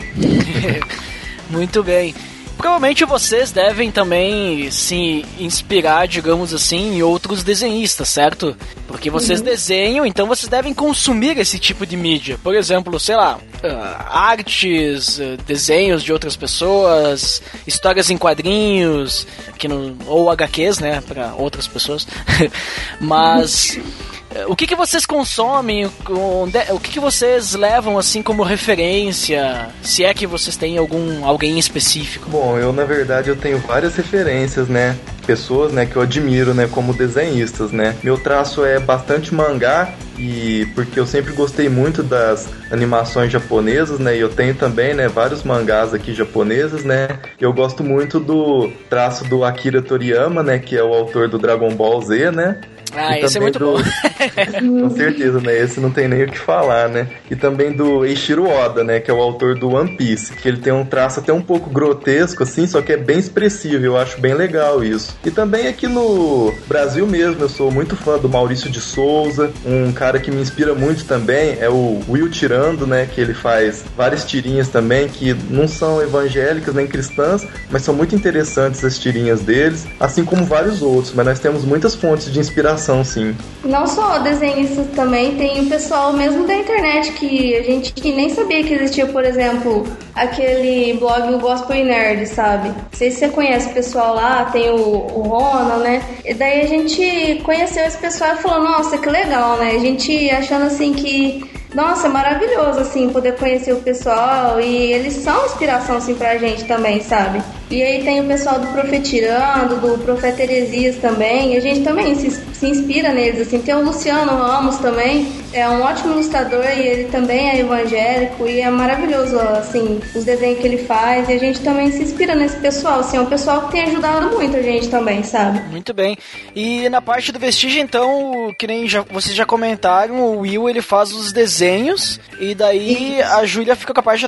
*laughs* Muito bem. Provavelmente vocês devem também se inspirar, digamos assim, em outros desenhistas, certo? Porque vocês desenham, então vocês devem consumir esse tipo de mídia. Por exemplo, sei lá, ah, artes, ah, desenhos de outras pessoas, histórias em quadrinhos, que no, ou HQs, né, para outras pessoas. *laughs* Mas o que, que vocês consomem? Onde- O que, que vocês levam assim como referência? Se é que vocês têm algum alguém específico? Bom, eu na verdade eu tenho várias referências, né? Pessoas, né, que eu admiro, né, como desenhistas, né? Meu traço é bastante mangá e porque eu sempre gostei muito das animações japonesas, né? E eu tenho também, né, vários mangás aqui japoneses, né? Eu gosto muito do traço do Akira Toriyama, né, que é o autor do Dragon Ball Z, né? Ah, E esse é muito do- bom. *laughs* Com certeza, né? Esse não tem nem o que falar, né? E também do Eiichiro Oda, né? Que é o autor do One Piece. Que ele tem um traço até um pouco grotesco, assim, só que é bem expressivo. Eu acho bem legal isso. E também aqui no Brasil mesmo, eu sou muito fã do Maurício de Souza. Um cara que me inspira muito também é o Will Tirando, né? Que ele faz várias tirinhas também que não são evangélicas nem cristãs, mas são muito interessantes as tirinhas deles, assim como vários outros. Mas nós temos muitas fontes de inspiração inspiração, sim. Não só desenhistas também, tem o pessoal mesmo da internet que a gente nem sabia que existia, por exemplo, aquele blog o Gospel Nerd, sabe? Não sei se você conhece o pessoal lá, tem o, o Ronald, né? E daí a gente conheceu esse pessoal e falou, nossa, que legal, né? A gente achando assim que nossa, é maravilhoso, assim, poder conhecer o pessoal e eles são inspiração, assim, pra gente também, sabe? E aí tem o pessoal do Profetirando, do Profeta Heresias também, e a gente também se, se inspira neles, assim. Tem o Luciano Ramos também, é um ótimo ilustrador e ele também é evangélico e é maravilhoso, assim, os desenhos que ele faz e a gente também se inspira nesse pessoal, assim, é um pessoal que tem ajudado muito a gente também, sabe? Muito bem. E na parte do vestígio, então, que nem já, vocês já comentaram, o Will ele faz os desenhos e daí Isso. a Júlia fica capaz de,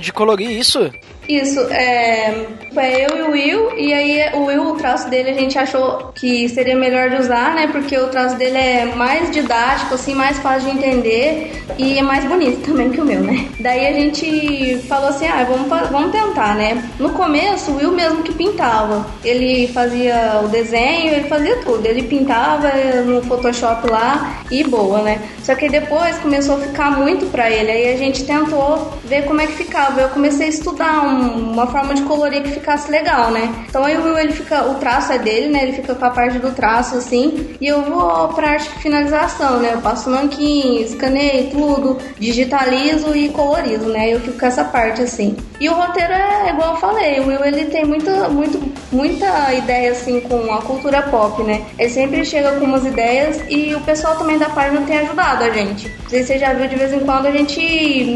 de colorir isso? Isso, é, foi eu e o Will, e aí o Will, o traço dele a gente achou que seria melhor de usar, né? Porque o traço dele é mais didático, assim, mais fácil de entender e é mais bonito *laughs* também que o meu, né? Daí a gente falou assim, ah, vamos, vamos tentar, né? No começo, o Will mesmo que pintava. Ele fazia o desenho, ele fazia tudo. Ele pintava no Photoshop lá e boa, né? Só que depois começou a ficar muito pra ele. Aí a gente tentou ver como é que ficava. Eu comecei a estudar um- uma forma de colorir que ficasse legal, né? Então aí o Will, ele fica, o traço é dele, né? Ele fica com a parte do traço assim. E eu vou pra arte de finalização, né? Eu passo nanquim, escaneio tudo, digitalizo e colorizo, né? Eu fico com essa parte assim. E o roteiro é igual eu falei, o Will ele tem muita, muito, muita ideia assim com a cultura pop, né? Ele sempre chega com umas ideias e o pessoal também da página tem ajudado a gente. Não sei se você já viu de vez em quando a gente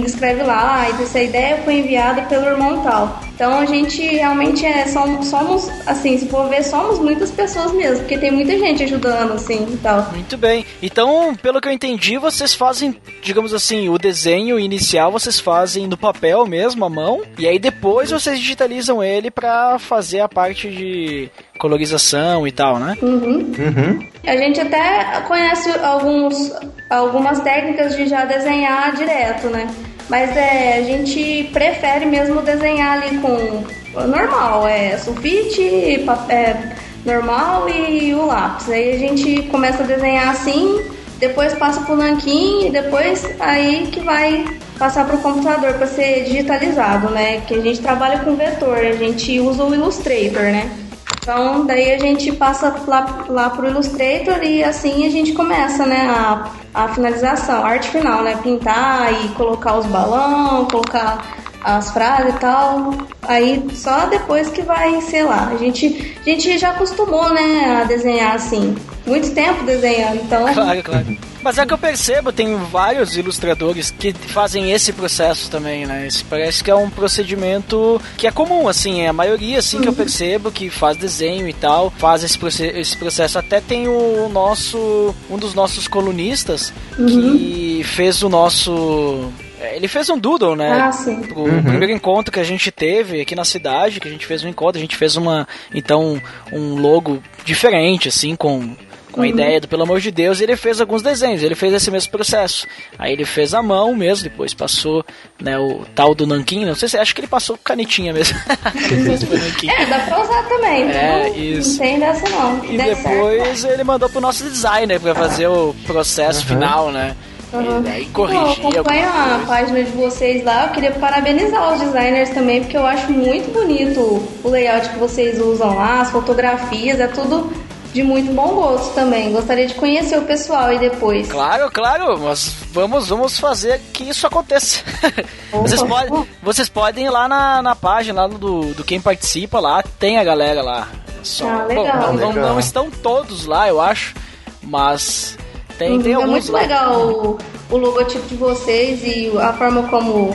escreve lá e essa ideia foi enviada pelo irmão tal. Então a gente realmente é somos, somos assim, se for ver, somos muitas pessoas mesmo, porque tem muita gente ajudando assim e tal. Muito bem. Então, pelo que eu entendi, vocês fazem, digamos assim, o desenho inicial vocês fazem no papel mesmo, à mão, e aí depois vocês digitalizam ele pra fazer a parte de colorização e tal, né? Uhum. Uhum. A gente até conhece alguns, algumas técnicas de já desenhar direto, né? Mas é, a gente prefere mesmo desenhar ali com normal, é sulfite, papel normal e o lápis. Aí a gente começa a desenhar assim, depois passa pro nanquim e depois aí que vai passar pro computador para ser digitalizado, né? Que a gente trabalha com vetor, a gente usa o Illustrator, né? Então, daí a gente passa lá, lá pro Illustrator e assim a gente começa, né, a, a finalização, a arte final, né, pintar e colocar os balões, colocar as frases e tal. Aí só depois que vai, sei lá, a gente, a gente já acostumou, né, a desenhar assim, muito tempo desenhando, então... *laughs* Claro, claro. Mas é que eu percebo, tem vários ilustradores que fazem esse processo também, né? Esse parece que é um procedimento que é comum, assim, é a maioria, assim, que eu percebo que faz desenho e tal, faz esse, proce- esse processo. Até tem o nosso, um dos nossos colunistas que fez o nosso... é, Ele fez um doodle, né? Ah, sim. Pro primeiro encontro que a gente teve aqui na cidade, que a gente fez um encontro, a gente fez uma, então, um logo diferente, assim, com, com a ideia do Pelo Amor de Deus, e ele fez alguns desenhos, ele fez esse mesmo processo. Aí ele fez a mão mesmo, depois passou, né, o tal do nanquim, não sei se, acho que ele passou com canetinha mesmo. *laughs* É, dá pra usar também, É, não, isso. não tem dessa não. E certo, depois ele mandou pro nosso designer pra fazer o processo final, né? Uhum. Aí corrigir eu acompanho a página de vocês lá. Eu queria parabenizar os designers também, porque eu acho muito bonito o layout que vocês usam lá, as fotografias, é tudo de muito bom gosto também. Gostaria de conhecer o pessoal aí depois. Claro, claro, mas vamos, vamos fazer que isso aconteça. *laughs* vocês, podem, vocês podem ir lá na, na página lá do, do quem participa lá, tem a galera lá. Só, Ah, bom, legal. não, não- Legal. não estão todos lá, eu acho, mas tem, tem é alguns muito legal o, o logotipo de vocês e a forma como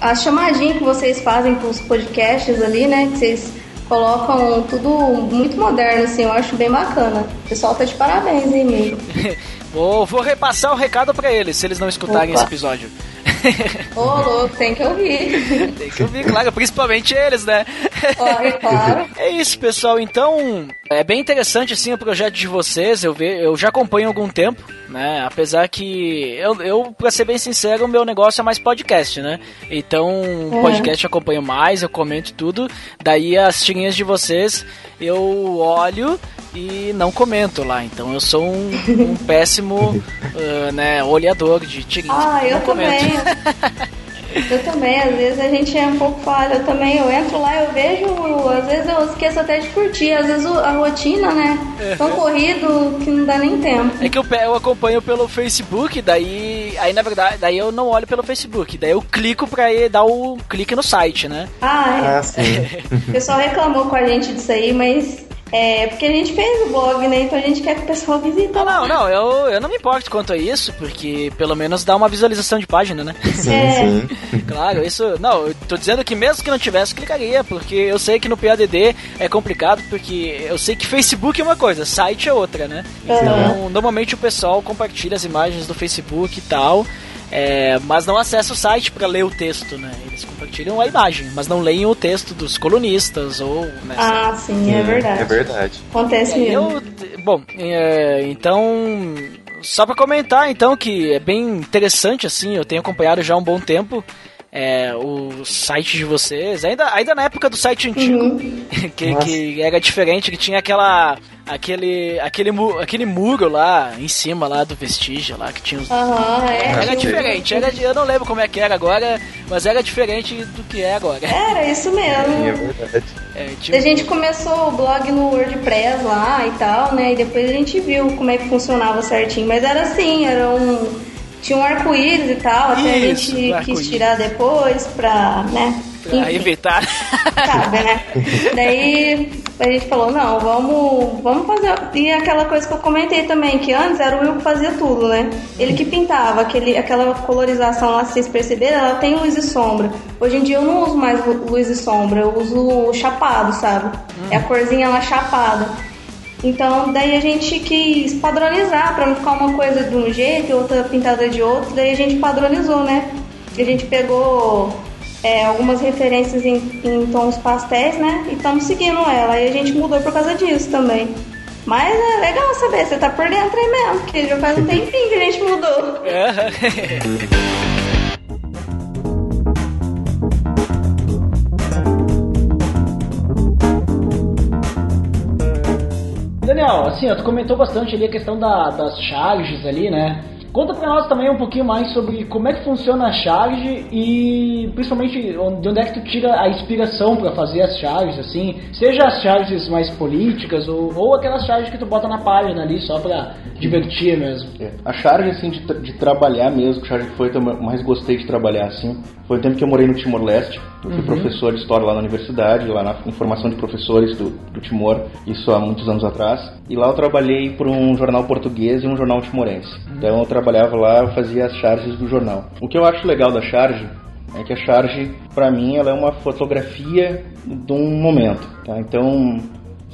a chamadinha que vocês fazem com os podcasts ali, né? Que vocês colocam tudo muito moderno, assim, eu acho bem bacana. O pessoal tá de parabéns, hein, mesmo. *laughs* Vou, vou repassar o recado pra eles, se eles não escutarem Opa. esse episódio. Ô, louco, tem que ouvir. *laughs* Tem que ouvir, claro, principalmente eles, né? É claro. *laughs* É isso, pessoal. Então, é bem interessante assim o projeto de vocês. Eu ve, eu já acompanho há algum tempo, né? Apesar que eu, eu para ser bem sincero, o meu negócio é mais podcast, né? Então, É. podcast eu acompanho mais, eu comento tudo. Daí as tirinhas de vocês eu olho e não comento lá. Então eu sou um, um *laughs* péssimo uh, né, olhador de tirinhas. Ah, eu não também. *laughs* Eu também, às vezes a gente é um pouco falha. Eu também, eu entro lá, eu vejo, às vezes eu esqueço até de curtir. Às vezes a rotina, né? Tão corrido que não dá nem tempo. É que eu, eu acompanho pelo Facebook, daí aí na verdade, daí eu não olho pelo Facebook, daí eu clico pra ir dar o clique no site, né? Ah, Ah, sim. é. *laughs* o pessoal reclamou com a gente disso aí, mas é porque a gente fez o blog, né? Então a gente quer que o pessoal visite Não, lá. não, não, eu, eu não me importo quanto a isso, porque pelo menos dá uma visualização de página, né? Sim, É. sim. *laughs* Claro, isso. Não, eu tô dizendo que mesmo que não tivesse, clicaria, porque eu sei que no PADD é complicado, porque eu sei que Facebook é uma coisa, site é outra, né? Então, normalmente o pessoal compartilha as imagens do Facebook e tal. É, mas não acessa o site para ler o texto, né? Eles compartilham a imagem, mas não leem o texto dos colunistas ou. Né, Ah, sim, é verdade. É verdade. Acontece é, mesmo. eu, bom, é, então, só pra comentar, então, que é bem interessante, assim, eu tenho acompanhado já há um bom tempo é, o site de vocês, ainda, ainda na época do site antigo, *laughs* que, que era diferente, que tinha aquela, aquele, aquele, aquele muro lá em cima lá do vestígio lá, que tinha os... Aham, é. Era diferente, era, eu não lembro como é que era agora, mas era diferente do que é agora. Era isso Sim, é mesmo. verdade. É, tinha- A gente começou o blog no WordPress lá e tal, né? E depois a gente viu como é que funcionava certinho. Mas era assim, era um. Tinha um arco-íris e tal, até Isso, a gente quis tirar depois pra, né? pra enfim. evitar. sabe, né? *laughs* Daí a gente falou, não, vamos, vamos fazer. E aquela coisa que eu comentei também, que antes era o Will que fazia tudo, né? Ele que pintava, aquele, aquela colorização lá, se vocês perceberam, ela tem luz e sombra. Hoje em dia eu não uso mais lu- luz e sombra, eu uso chapado, sabe? É a corzinha lá chapada. Então, daí a gente quis padronizar pra não ficar uma coisa de um jeito e outra pintada de outro. Daí a gente padronizou, né? A gente pegou é, algumas referências em, em tons pastéis, né? E estamos seguindo ela. E a gente mudou por causa disso também. Mas é legal saber, você tá por dentro aí mesmo, porque já faz um tempinho que a gente mudou. *laughs* Daniel, assim, ó, tu comentou bastante ali a questão da- das charges ali, né? Conta pra nós também um pouquinho mais sobre como é que funciona a charge e principalmente de onde é que tu tira a inspiração pra fazer as charges, assim, seja as charges mais políticas ou, ou aquelas charges que tu bota na página ali só pra divertir mesmo. É. A charge, assim, de, de trabalhar mesmo, a charge que foi que eu mais gostei de trabalhar, assim, foi o tempo que eu morei no Timor-Leste. Eu fui professor de história lá na universidade, lá na em formação de professores do, do Timor, isso há muitos anos atrás. E lá eu trabalhei por um jornal português e um jornal timorense. Então eu trabalhava lá, eu fazia as charges do jornal. O que eu acho legal da charge é que a charge, pra mim, ela é uma fotografia de um momento, tá? Então,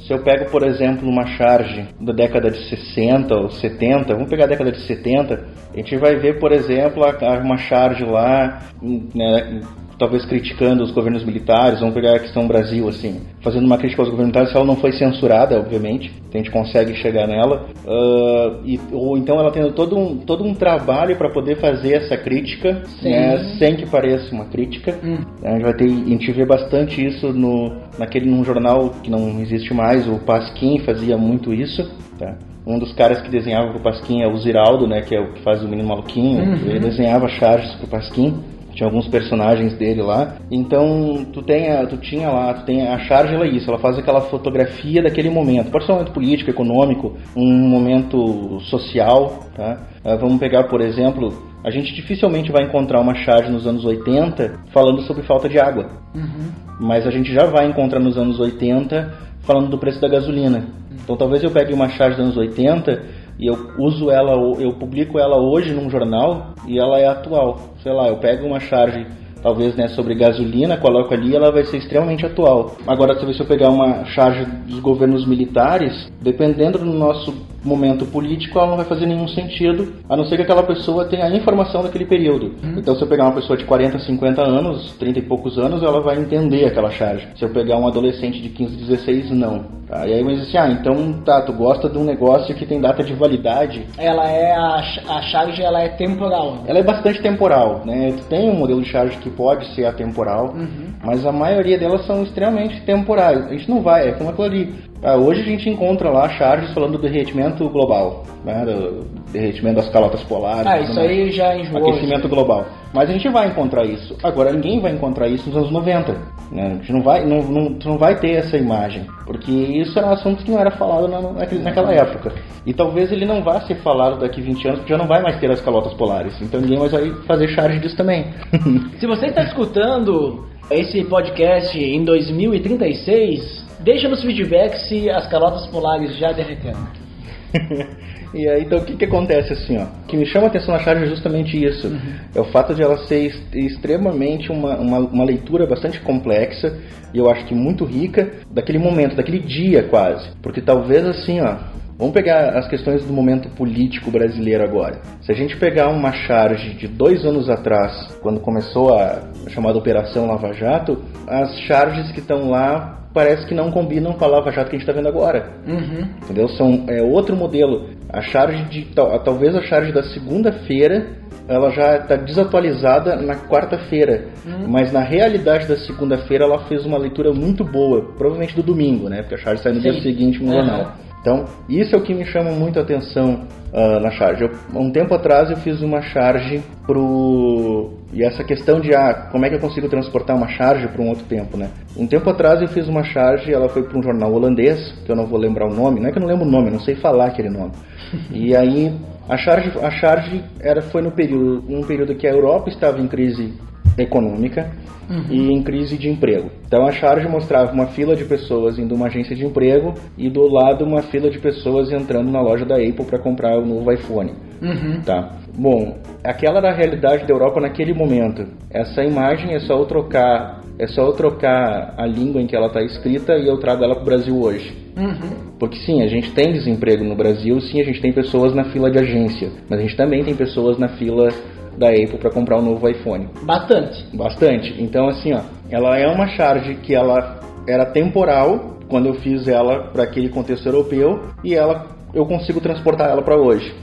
se eu pego, por exemplo, uma charge da década de 60 ou 70, vamos pegar a década de 70, a gente vai ver, por exemplo, uma charge lá, né, talvez criticando os governos militares, vamos pegar a questão Brasil, assim, fazendo uma crítica aos governos militares, se ela não foi censurada, obviamente, a gente consegue chegar nela, ah, e, ou então ela tendo todo um, todo um trabalho para poder fazer essa crítica, né, sem que pareça uma crítica. A gente vai ter, a gente vê bastante isso no, naquele, num jornal que não existe mais, o Pasquim fazia muito isso, tá? Um dos caras que desenhava pro Pasquim é o Ziraldo, né, que é o que faz o Menino Maluquinho, ele desenhava charges pro Pasquim. Tinha alguns personagens dele lá. Então, tu, tem a, tu tinha lá, tu tem a charge, ela é isso, ela faz aquela fotografia daquele momento. Pode ser um momento político, econômico, um momento social, tá? Ah, vamos pegar, por exemplo, a gente dificilmente vai encontrar uma charge nos anos 80 falando sobre falta de água. Mas a gente já vai encontrar nos anos 80 falando do preço da gasolina. Então talvez eu pegue uma charge dos anos 80 e eu uso ela, eu publico ela hoje num jornal e ela é atual. Sei lá, eu pego uma charge talvez né, sobre gasolina, coloco ali, ela vai ser extremamente atual. Agora, talvez se eu pegar uma charge dos governos militares, dependendo do nosso momento político, ela não vai fazer nenhum sentido, a não ser que aquela pessoa tenha a informação daquele período. Então, se eu pegar uma pessoa de 40, 50 anos, 30 e poucos anos, ela vai entender aquela charge. Se eu pegar um adolescente de 15, 16, não. Tá? E aí vai dizer assim, ah, então tá, tu gosta de um negócio que tem data de validade, Ela é a, a charge, ela é temporal. ela é bastante temporal, né? Tu tem um modelo de charge que pode ser atemporal, mas a maioria delas são extremamente temporais. A gente não vai, é como aquilo ali. Ah, hoje a gente encontra lá charges falando do derretimento global, né, do derretimento das calotas polares. Ah, isso mais. aí já enjoou. Aquecimento global. Mas a gente vai encontrar isso. Agora, ninguém vai encontrar isso nos anos 90. Né? A gente não vai, não, não, não vai ter essa imagem. Porque isso era um assunto que não era falado na, naquele- naquela época. E talvez ele não vá ser falado daqui 20 anos, porque já não vai mais ter as calotas polares. Então ninguém mais vai fazer charge disso também. *laughs* Se você está escutando esse podcast em 2036, deixa nos feedbacks se as calotas polares já derreteram. *laughs* E aí, então, o que, que acontece assim, ó? O que me chama a atenção na charge é justamente isso. É o fato de ela ser ex- extremamente uma, uma, uma leitura bastante complexa e eu acho que muito rica daquele momento, daquele dia quase. Porque talvez assim, ó, vamos pegar as questões do momento político brasileiro agora. Se a gente pegar uma charge de dois anos atrás, quando começou a chamada Operação Lava Jato, as charges que estão lá parece que não combinam com a Lava Jato que a gente está vendo agora. Entendeu? São, é outro modelo. A charge de. tal- Talvez a charge da segunda-feira ela já está desatualizada na quarta-feira. Mas na realidade da segunda-feira ela fez uma leitura muito boa. Provavelmente do domingo, né? Porque a charge sai no dia Sim. seguinte no jornal. Então, isso é o que me chama muito a atenção ah, na charge. Eu, há um tempo atrás eu fiz uma charge pro. E essa questão de ah, como é que eu consigo transportar uma charge para um outro tempo, né? Um tempo atrás eu fiz uma charge, ela foi para um jornal holandês, que eu não vou lembrar o nome, não é que eu não lembro o nome, eu não sei falar aquele nome. *laughs* E aí a charge, a charge era, foi no período, um período que a Europa estava em crise econômica e em crise de emprego. Então a charge mostrava uma fila de pessoas indo uma agência de emprego e do lado uma fila de pessoas entrando na loja da Apple para comprar o novo iPhone. Tá. Bom, aquela era a realidade da Europa naquele momento. Essa imagem é só eu trocar, é só eu trocar a língua em que ela está escrita e eu trago ela para o Brasil hoje. Porque sim, a gente tem desemprego no Brasil, sim, a gente tem pessoas na fila de agência, mas a gente também tem pessoas na fila da Apple para comprar o novo iPhone. Bastante. Bastante. Então assim, ó, ela é uma charge que ela era temporal quando eu fiz ela para aquele contexto europeu e ela eu consigo transportar ela para hoje.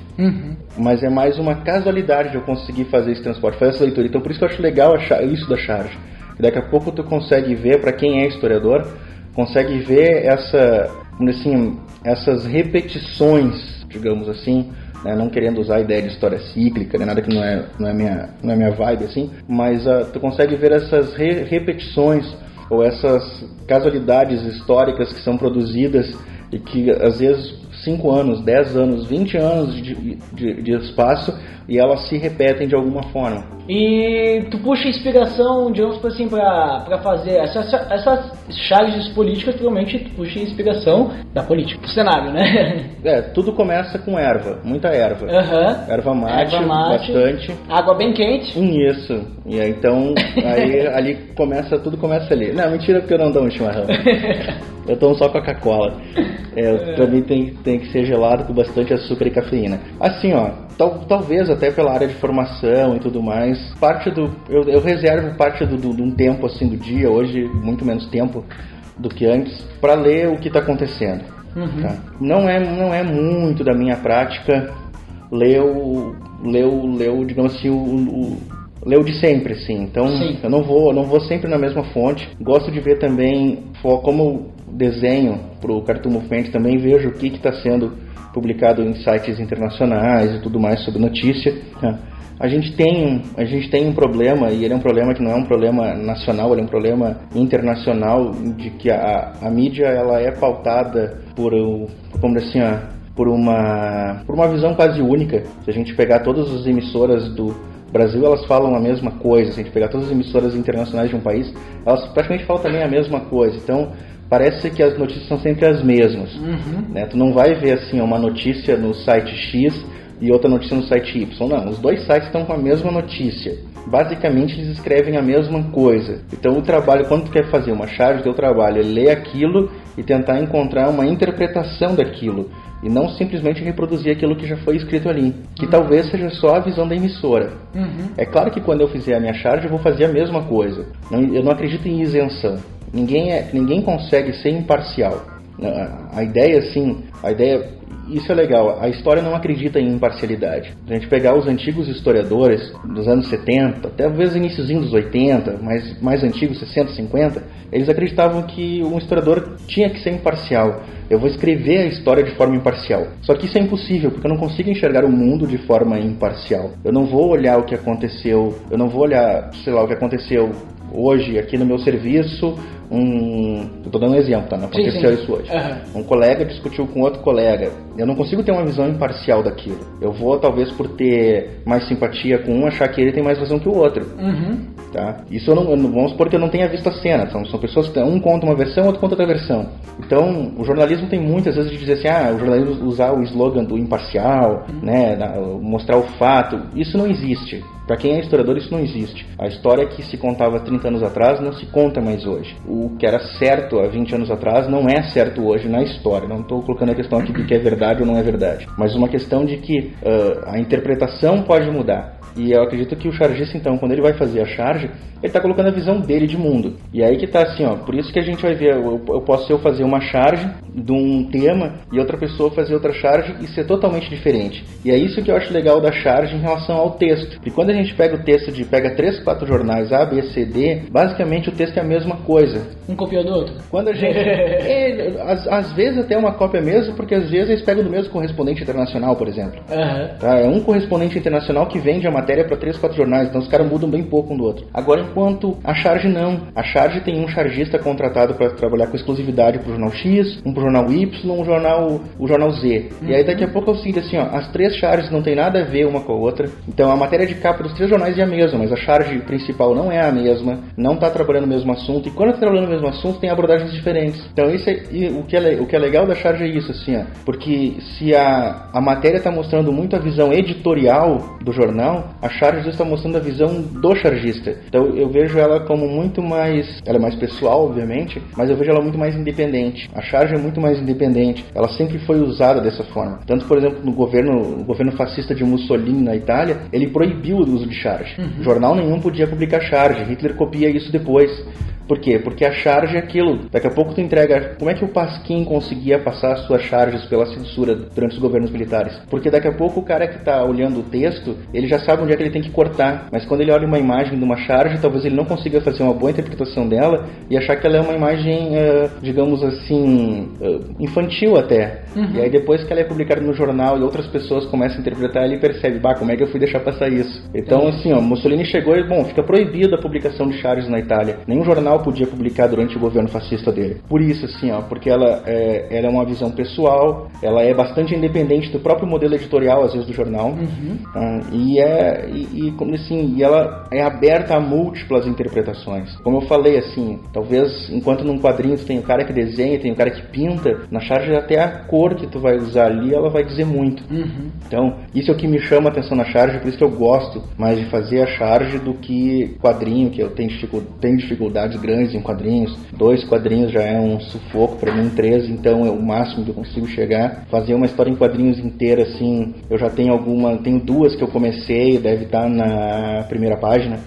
Mas é mais uma casualidade de eu conseguir fazer esse transporte, fazer essa leitura. Então por isso que eu acho legal isso da charge. Daqui a pouco tu consegue ver, para quem é historiador, consegue ver essa, assim, essas repetições, digamos assim, né, não querendo usar a ideia de história cíclica, né, nada que não é, não é, minha, não é minha vibe assim, mas ah, tu consegue ver essas re- repetições ou essas casualidades históricas que são produzidas e que às vezes 5 anos, 10 anos, 20 anos de, de, de espaço e elas se repetem de alguma forma. E tu puxa inspiração, digamos assim, pra, pra fazer essas, essas charges políticas, provavelmente tu puxa inspiração da política, do cenário, né? *laughs* É, tudo começa com erva, muita erva. Aham. Erva mate, Erva mate. bastante. Água bem quente. Isso. E aí então, aí *laughs* ali começa, tudo começa ali. Não, mentira porque eu não tomo chimarrão. *laughs* Eu tomo só Coca-Cola. É, pra mim tem, tem que ser gelado com bastante açúcar e cafeína. Assim, ó, tal, talvez até pela área de formação e tudo mais, parte do. Eu, eu reservo parte do, do, de um tempo assim do dia, hoje muito menos tempo do que antes, para ler o que está acontecendo. tá? Não, é, não é muito da minha prática ler o, ler o, ler o digamos assim, o, o ler o de sempre, assim. Então, Sim. eu não vou, não vou sempre na mesma fonte. Gosto de ver também, como eu desenho para o Cartoon Movement, também vejo o que está sendo publicado em sites internacionais e tudo mais sobre notícia. tá? A gente tem um, a gente tem um problema e ele é um problema que não é um problema nacional, ele é um problema internacional de que a, a mídia ela é pautada por, como assim, ó, por uma por uma visão quase única. Se a gente pegar todas as emissoras do Brasil, elas falam a mesma coisa. Se a gente pegar todas as emissoras internacionais de um país, elas praticamente falam também a mesma coisa. Então, parece que as notícias são sempre as mesmas. Né? Tu não vai ver assim uma notícia no site X e outra notícia no site Y. Não, os dois sites estão com a mesma notícia. Basicamente, eles escrevem a mesma coisa. Então, o trabalho, quando tu quer fazer uma charge, teu trabalho é ler aquilo e tentar encontrar uma interpretação daquilo. E não simplesmente reproduzir aquilo que já foi escrito ali. Que talvez seja só a visão da emissora. É claro que quando eu fizer a minha charge, eu vou fazer a mesma coisa. Eu não acredito em isenção. Ninguém, é, ninguém consegue ser imparcial. A- A ideia, assim, a ideia isso é legal. A história não acredita em imparcialidade. A gente pegar os antigos historiadores dos anos 70, até talvez iníciozinho dos 80, mais, mais antigos, 60, 50, eles acreditavam que um historiador tinha que ser imparcial. Eu vou escrever a história de forma imparcial. Só que isso é impossível, porque eu não consigo enxergar o mundo de forma imparcial. Eu não vou olhar o que aconteceu, eu não vou olhar, sei lá, o que aconteceu hoje aqui no meu serviço um. Estou dando um exemplo, tá? Não aconteceu isso hoje. Uhum. Um colega discutiu com outro colega. Eu não consigo ter uma visão imparcial daquilo. Eu vou, talvez, por ter mais simpatia com um, achar que ele tem mais razão que o outro. Uhum. Tá? Isso eu não, vamos supor que eu não tenha visto a cena. São, são pessoas que um conta uma versão, outro conta outra versão. Então, o jornalismo tem muitas vezes de dizer assim, ah, o jornalismo usar o slogan do imparcial, uhum. né, mostrar o fato. Isso não existe. Para quem é historiador, isso não existe. A história que se contava 30 anos atrás não se conta mais hoje. O que era certo há 20 anos atrás não é certo hoje na história. Não estou colocando a questão aqui de que é verdade ou não é verdade, mas uma questão de que uh, a interpretação pode mudar. E eu acredito que o chargista, então, quando ele vai fazer a charge, ele está colocando a visão dele de mundo. E aí que está assim, ó, por isso que a gente vai ver, eu, eu posso eu fazer uma charge de um tema e outra pessoa fazer outra charge e ser totalmente diferente. E é isso que eu acho legal da charge em relação ao texto. E quando a gente pega o texto de, pega três, quatro jornais A, B, C, D, basicamente o texto é a mesma coisa. Um copiou do outro? Quando a gente... *laughs* é, às, às, vezes até uma cópia mesmo, porque às vezes eles pegam do mesmo correspondente internacional, por exemplo. Uhum. Tá? É um correspondente internacional que vende a matéria para três, quatro jornais, então os caras mudam bem pouco um do outro. Agora, enquanto a Charge não. A Charge tem um chargista contratado para trabalhar com exclusividade para o jornal X, um para o jornal Y, um jornal, o jornal Z. Uhum. E aí daqui a pouco eu sinto assim, ó, as três charges não tem nada a ver uma com a outra. Então a matéria de capa dos três jornais é a mesma, mas a charge principal não é a mesma, não está trabalhando o mesmo assunto. E quando está trabalhando o mesmo assunto, tem abordagens diferentes. Então isso é, o, que é, o que é legal da charge é isso, assim, ó, porque se a, a matéria está mostrando muito a visão editorial do jornal, a charge está mostrando a visão do chargista. Então eu vejo ela como muito mais. Ela é mais pessoal, obviamente, mas eu vejo ela muito mais independente. A charge é muito mais independente. Ela sempre foi usada dessa forma. Tanto, por exemplo, no governo, no governo fascista de Mussolini na Itália, ele proibiu o uso de charge. Uhum. Jornal nenhum podia publicar charge. Hitler copia isso depois. Por quê? Porque a charge é aquilo. Daqui a pouco tu entrega. Como é que o Pasquim conseguia passar as suas charges pela censura durante os governos militares? Porque daqui a pouco o cara que está olhando o texto, ele já sabe onde é que ele tem que cortar. Mas quando ele olha uma imagem de uma charge, talvez ele não consiga fazer uma boa interpretação dela e achar que ela é uma imagem, uh, digamos assim, uh, infantil até. Uhum. E aí depois que ela é publicada no jornal e outras pessoas começam a interpretar, ele percebe, bah, como é que eu fui deixar passar isso? Então, uhum. assim, ó, Mussolini chegou e, bom, fica proibido a publicação de charges na Itália. Nenhum jornal podia publicar durante o governo fascista dele. Por isso, assim, ó, porque ela é, ela é uma visão pessoal, ela é bastante independente do próprio modelo editorial, às vezes, do jornal. Uhum. Tá? e é e, e, como assim, e ela é aberta a múltiplas interpretações. Como eu falei, assim, talvez enquanto num quadrinho tu tem o cara que desenha, tem o cara que pinta, na charge até a cor que tu vai usar ali, ela vai dizer muito. Uhum. Então, isso é o que me chama a atenção na charge, por isso que eu gosto mais de fazer a charge do que quadrinho, que eu tenho, tenho dificuldades grandes em quadrinhos. Dois quadrinhos já é um sufoco para mim, três, então é o máximo que eu consigo chegar. Fazer uma história em quadrinhos inteira, assim, eu já tenho alguma, tenho duas que eu comecei, deve estar na primeira página.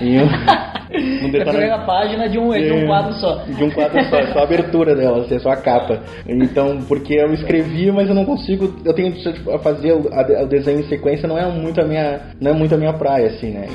E eu, *laughs* na primeira página de um, de um quadro só. De um quadro só, só a abertura dela, assim, só a capa. Então, porque eu escrevi, mas eu não consigo, eu tenho tipo, fazer o, a, o desenho em sequência não é muito a minha, não é muito a minha praia, assim, né?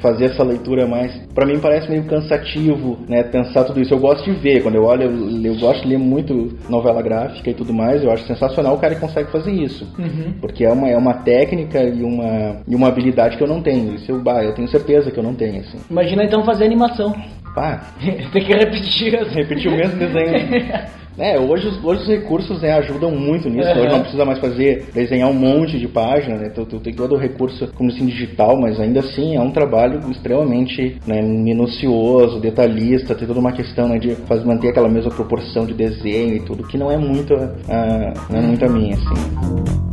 Fazer essa leitura mais, para mim parece meio cansativo, né? Pensar tudo isso. Eu gosto de ver, quando eu olho, eu, eu gosto de ler muito novela gráfica e tudo mais. Eu acho sensacional o cara que consegue fazer isso, uhum. porque é uma, é uma técnica e uma, e uma habilidade que eu não tenho. Isso eu, bah, eu tenho certeza que eu não tenho, assim. Imagina então fazer animação. Pá. *laughs* Tem que repetir. Repetir o mesmo desenho. *laughs* É, hoje, hoje os recursos né, ajudam muito nisso. Uhum. Hoje não precisa mais fazer, desenhar um monte de página, né? Tu, tu tem todo o recurso como assim digital, mas ainda assim é um trabalho extremamente né, minucioso, detalhista, tem toda uma questão né, de fazer, manter aquela mesma proporção de desenho e tudo, que não é muito, uh, não é muito a minha, assim.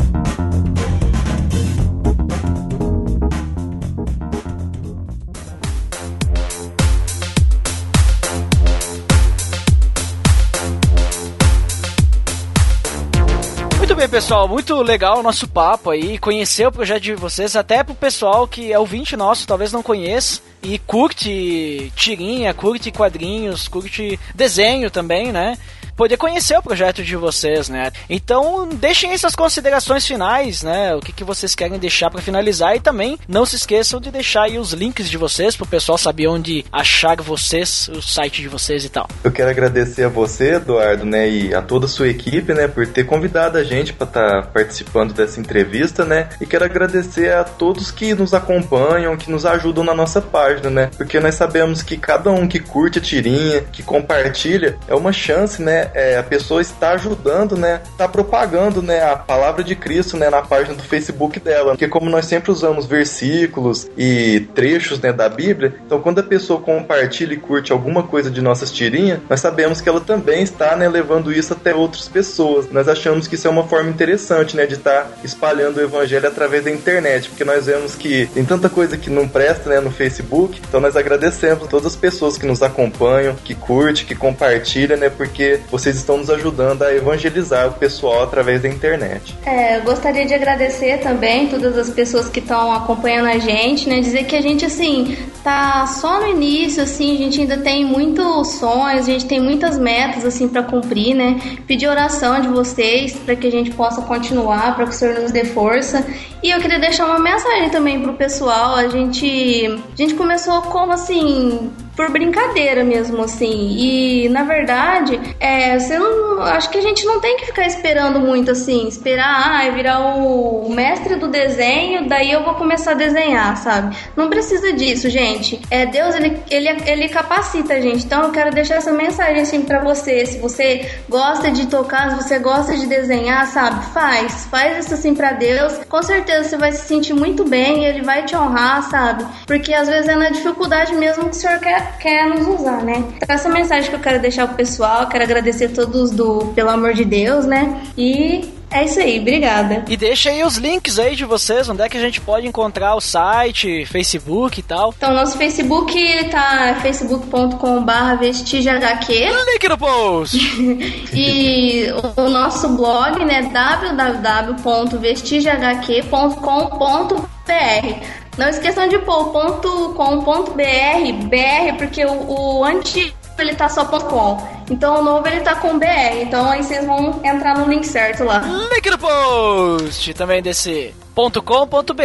Pessoal, muito legal o nosso papo aí, conhecer o projeto de vocês, até pro pessoal que é ouvinte nosso, talvez não conheça e curte tirinha, curte quadrinhos, curte desenho também, né? Poder conhecer o projeto de vocês, né? Então, deixem essas considerações finais, né? O que, que vocês querem deixar para finalizar e também não se esqueçam de deixar aí os links de vocês pro pessoal saber onde achar vocês, o site de vocês e tal. Eu quero agradecer a você, Eduardo, né, e a toda a sua equipe, né, por ter convidado a gente para estar tá participando dessa entrevista, né? E quero agradecer a todos que nos acompanham, que nos ajudam na nossa página, né? Porque nós sabemos que cada um que curte a tirinha, que compartilha, é uma chance, né? É, a pessoa está ajudando, né? Está propagando, né, a palavra de Cristo, né, na página do Facebook dela. Porque como nós sempre usamos versículos e trechos, né, da Bíblia, então quando a pessoa compartilha e curte alguma coisa de nossas tirinhas, nós sabemos que ela também está, né, levando isso até outras pessoas. Nós achamos que isso é uma forma interessante, né, de estar tá espalhando o evangelho através da internet, porque nós vemos que tem tanta coisa que não presta, né, no Facebook. Então nós agradecemos a todas as pessoas que nos acompanham, que curte, que compartilha, né, porque vocês estão nos ajudando a evangelizar o pessoal através da internet. É, eu gostaria de agradecer também todas as pessoas que estão acompanhando a gente, né, dizer que a gente assim tá só no início, assim, a gente ainda tem muitos sonhos, a gente tem muitas metas assim para cumprir, né? Pedir oração de vocês para que a gente possa continuar, para que o Senhor nos dê força. E eu queria deixar uma mensagem também pro pessoal. A gente a gente começou como assim, por brincadeira mesmo, assim. E na verdade, é, você não. Acho que a gente não tem que ficar esperando muito assim, esperar ah, virar o mestre do desenho, daí eu vou começar a desenhar, sabe? Não precisa disso, gente. É, Deus ele, ele, ele capacita a gente. Então eu quero deixar essa mensagem assim para você. Se você gosta de tocar, se você gosta de desenhar, sabe? Faz, faz isso assim para Deus. Com certeza você vai se sentir muito bem e ele vai te honrar, sabe? Porque às vezes é na dificuldade mesmo que o Senhor quer quer nos usar, né? Então, essa mensagem que eu quero deixar pro pessoal, quero agradecer a todos do Pelo Amor de Deus, né? E é isso aí, obrigada. E deixa aí os links aí de vocês, onde é que a gente pode encontrar o site, Facebook e tal. Então, nosso Facebook tá facebook.com.br vestigiahq. Link no post! *laughs* e o nosso blog, né, www.vestigiahq.com.br não esqueçam de pôr .com.br, BR, porque o, o antigo ele tá só .com. Então o novo ele tá com BR. Então aí vocês vão entrar no link certo lá. Link no post também desse .com.br.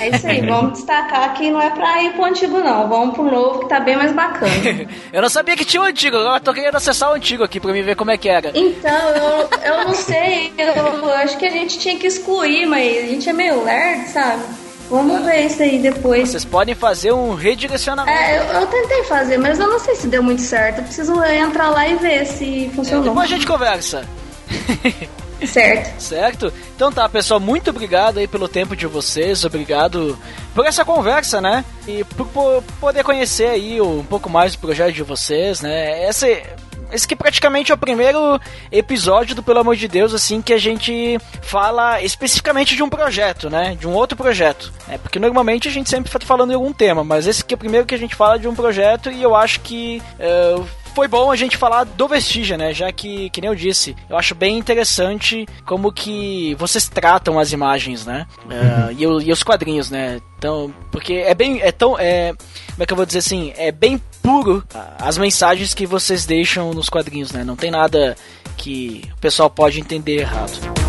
É isso aí, vamos *laughs* destacar que não é pra ir pro antigo não, vamos pro novo que tá bem mais bacana. *laughs* eu não sabia que tinha o antigo, agora tô querendo acessar o antigo aqui pra mim ver como é que era. Então, eu, eu não sei, eu, eu acho que a gente tinha que excluir, mas a gente é meio lerdo, sabe? Vamos ver isso aí depois. Vocês podem fazer um redirecionamento. É, eu, eu, tentei fazer, mas eu não sei se deu muito certo. Eu preciso entrar lá e ver se funcionou. É, depois a gente conversa. Certo. *laughs* Certo? Então tá, pessoal, muito obrigado aí pelo tempo de vocês, obrigado por essa conversa, né? E por, por poder conhecer aí um pouco mais do projeto de vocês, né? Essa esse que praticamente é o primeiro episódio do Pelo Amor de Deus, assim, que a gente fala especificamente de um projeto, né? De um outro projeto. É, porque normalmente a gente sempre tá falando de algum tema, mas esse que é o primeiro que a gente fala de um projeto e eu acho que. Uh, foi bom a gente falar do Vestígia, né? Já que, que nem eu disse, eu acho bem interessante como que vocês tratam as imagens, né? Uh, e, e, os quadrinhos, né? Então, porque é bem. É tão. É, como é que eu vou dizer assim? É bem puro as mensagens que vocês deixam nos quadrinhos, né? Não tem nada que o pessoal pode entender errado.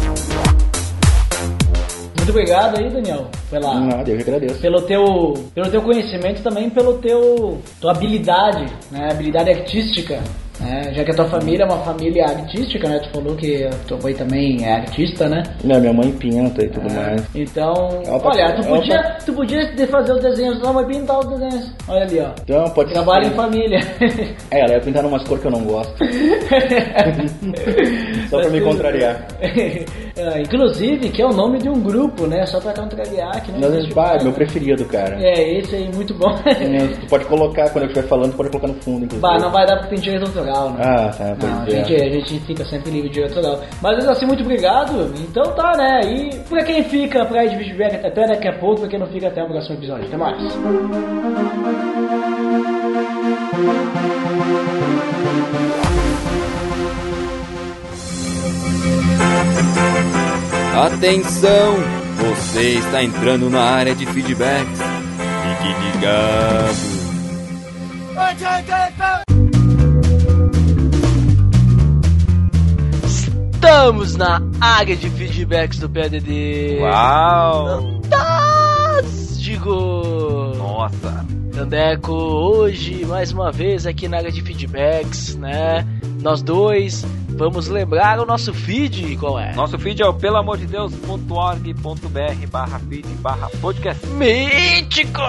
Muito obrigado aí, Daniel, pela. Nada, eu agradeço. Pelo teu, pelo teu conhecimento e também pelo teu tua habilidade, né? Habilidade artística é, já que a tua família é uma família artística, né? Tu falou que tua mãe também é artista, né? Não, minha mãe pinta e tudo é. mais. Então, tá, olha, tu podia, tá... tu podia fazer os desenhos, não vai pintar os desenhos. Olha ali, ó. Então, pode Trabalho em família. É, ela ia pintar umas cores que eu não gosto. *laughs* Só pra me contrariar. *laughs* é, inclusive, que é o nome de um grupo, né? Só pra contrariar. Que não Nós, existe ah, meu preferido, cara. É, esse aí, muito bom. É, tu pode colocar, quando eu estiver falando, tu pode colocar no fundo, inclusive. Bah, não vai dar pra ter direito autoral, né? Ah, tá. Não, a, gente, a gente fica sempre livre de autoral. Mas assim, muito obrigado. Então tá, né? E pra quem fica pra Edge até daqui a pouco, pra quem não fica até o próximo episódio. Até mais. Atenção! Você está entrando na área de feedbacks. Fique ligado. Vamos na área de feedbacks do PDD. Uau! Fantástico! Nossa! Dandeco, hoje, mais uma vez aqui na área de feedbacks, né? Nós dois vamos lembrar o nosso feed, qual é? Nosso feed é o pelamordedeus.org.br barra feed barra podcast. Mítico!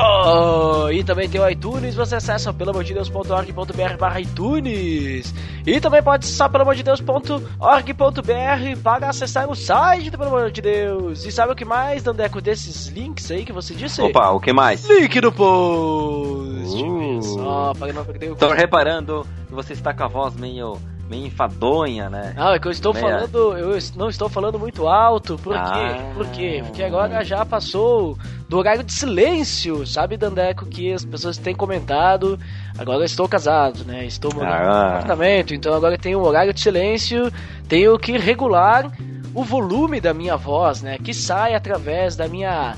E também tem o iTunes, você acessa pelamordedeus.org.br barra iTunes. E também pode acessar pelamordedeus.org.br para acessar o site do Pelo Amor de Deus. E sabe o que mais, Dandeco, desses links aí que você disse? Opa, o que mais? Link no post! Uh. Só para não perder o Tô reparando que você está com a voz meio, meio enfadonha, né? Não, é que eu estou Meia. falando, eu não estou falando muito alto. Por quê? Ah. Por quê? Porque agora já passou do horário de silêncio, sabe, Dandeco, que as pessoas têm comentado. Agora eu estou casado, né? Estou morando Ah. no apartamento, então agora tem um horário de silêncio, tenho que regular o volume da minha voz, né? Que sai através da minha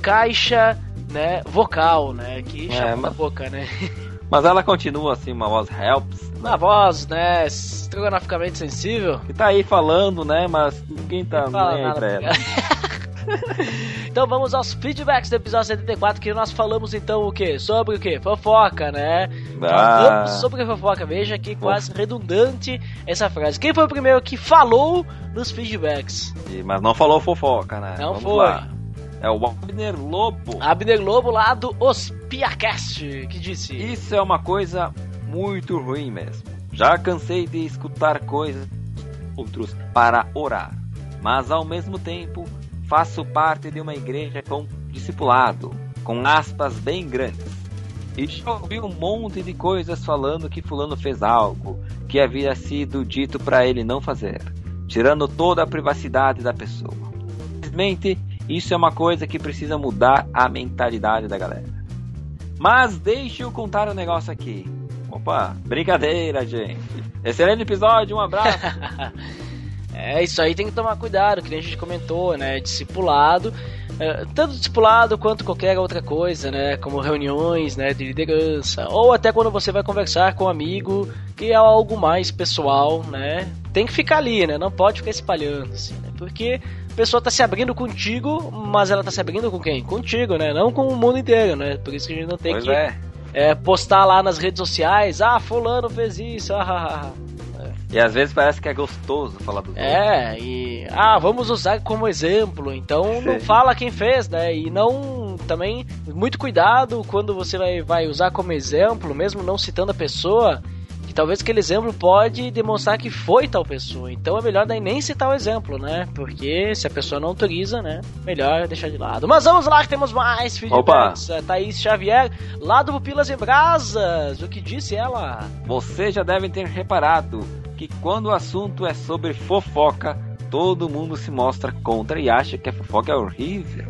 caixa, né, vocal, né? Que É, chama mas- boca, né? *laughs* Mas ela continua assim, uma voz helps. Uma voz, né, estrogonoficamente sensível. Que tá aí falando, né? Mas ninguém tá Não nem aí pra ela. *laughs* então vamos aos feedbacks do episódio 74, que nós falamos então o que? Sobre o que? Fofoca, né? Nós Ah. sobre fofoca. Veja que quase redundante essa frase. Quem foi o primeiro que falou nos feedbacks? E- Mas não falou fofoca, né? Não Vamos foi. lá. É o Abner Lobo. Abner Lobo lá do Ospiacast, que disse... Isso é uma coisa muito ruim mesmo. Já cansei de escutar coisas outros para orar, mas ao mesmo tempo faço parte de uma igreja com discipulado, com aspas bem grandes. E já ouvi um monte de coisas falando que fulano fez algo que havia sido dito para ele não fazer, tirando toda a privacidade da pessoa. Simplesmente, isso é uma coisa que precisa mudar a mentalidade da galera. Mas deixa eu contar um negócio aqui. Opa, brincadeira, gente. Excelente episódio, um abraço. *laughs* É, isso aí tem que tomar cuidado, que nem a gente comentou, né? Discipulado, é, tanto discipulado quanto qualquer outra coisa, né? Como reuniões, né? De liderança, ou até quando você vai conversar com um amigo, que é algo mais pessoal, né? Tem que ficar ali, né? Não pode ficar espalhando, assim, né? Porque a pessoa tá se abrindo contigo, mas ela tá se abrindo com quem? Contigo, né? Não com o mundo inteiro, né? Por isso que a gente não tem pois que é. é, postar lá nas redes sociais, ah, fulano fez isso, ah, ah, ah. E às vezes parece que é gostoso falar outros. É, e. Ah, vamos usar como exemplo. Então não Sim. fala quem fez, né? E não. Também, muito cuidado quando você vai, vai usar como exemplo, mesmo não citando a pessoa, talvez aquele exemplo pode demonstrar que foi tal pessoa. Então é melhor daí nem citar o exemplo, né? Porque se a pessoa não autoriza, né? Melhor deixar de lado. Mas vamos lá que temos mais feedbacks. A Thaís Xavier, lá do Pupilas em Brasas. O que disse ela? Vocês já devem ter reparado que quando o assunto é sobre fofoca, todo mundo se mostra contra e acha que a fofoca é horrível.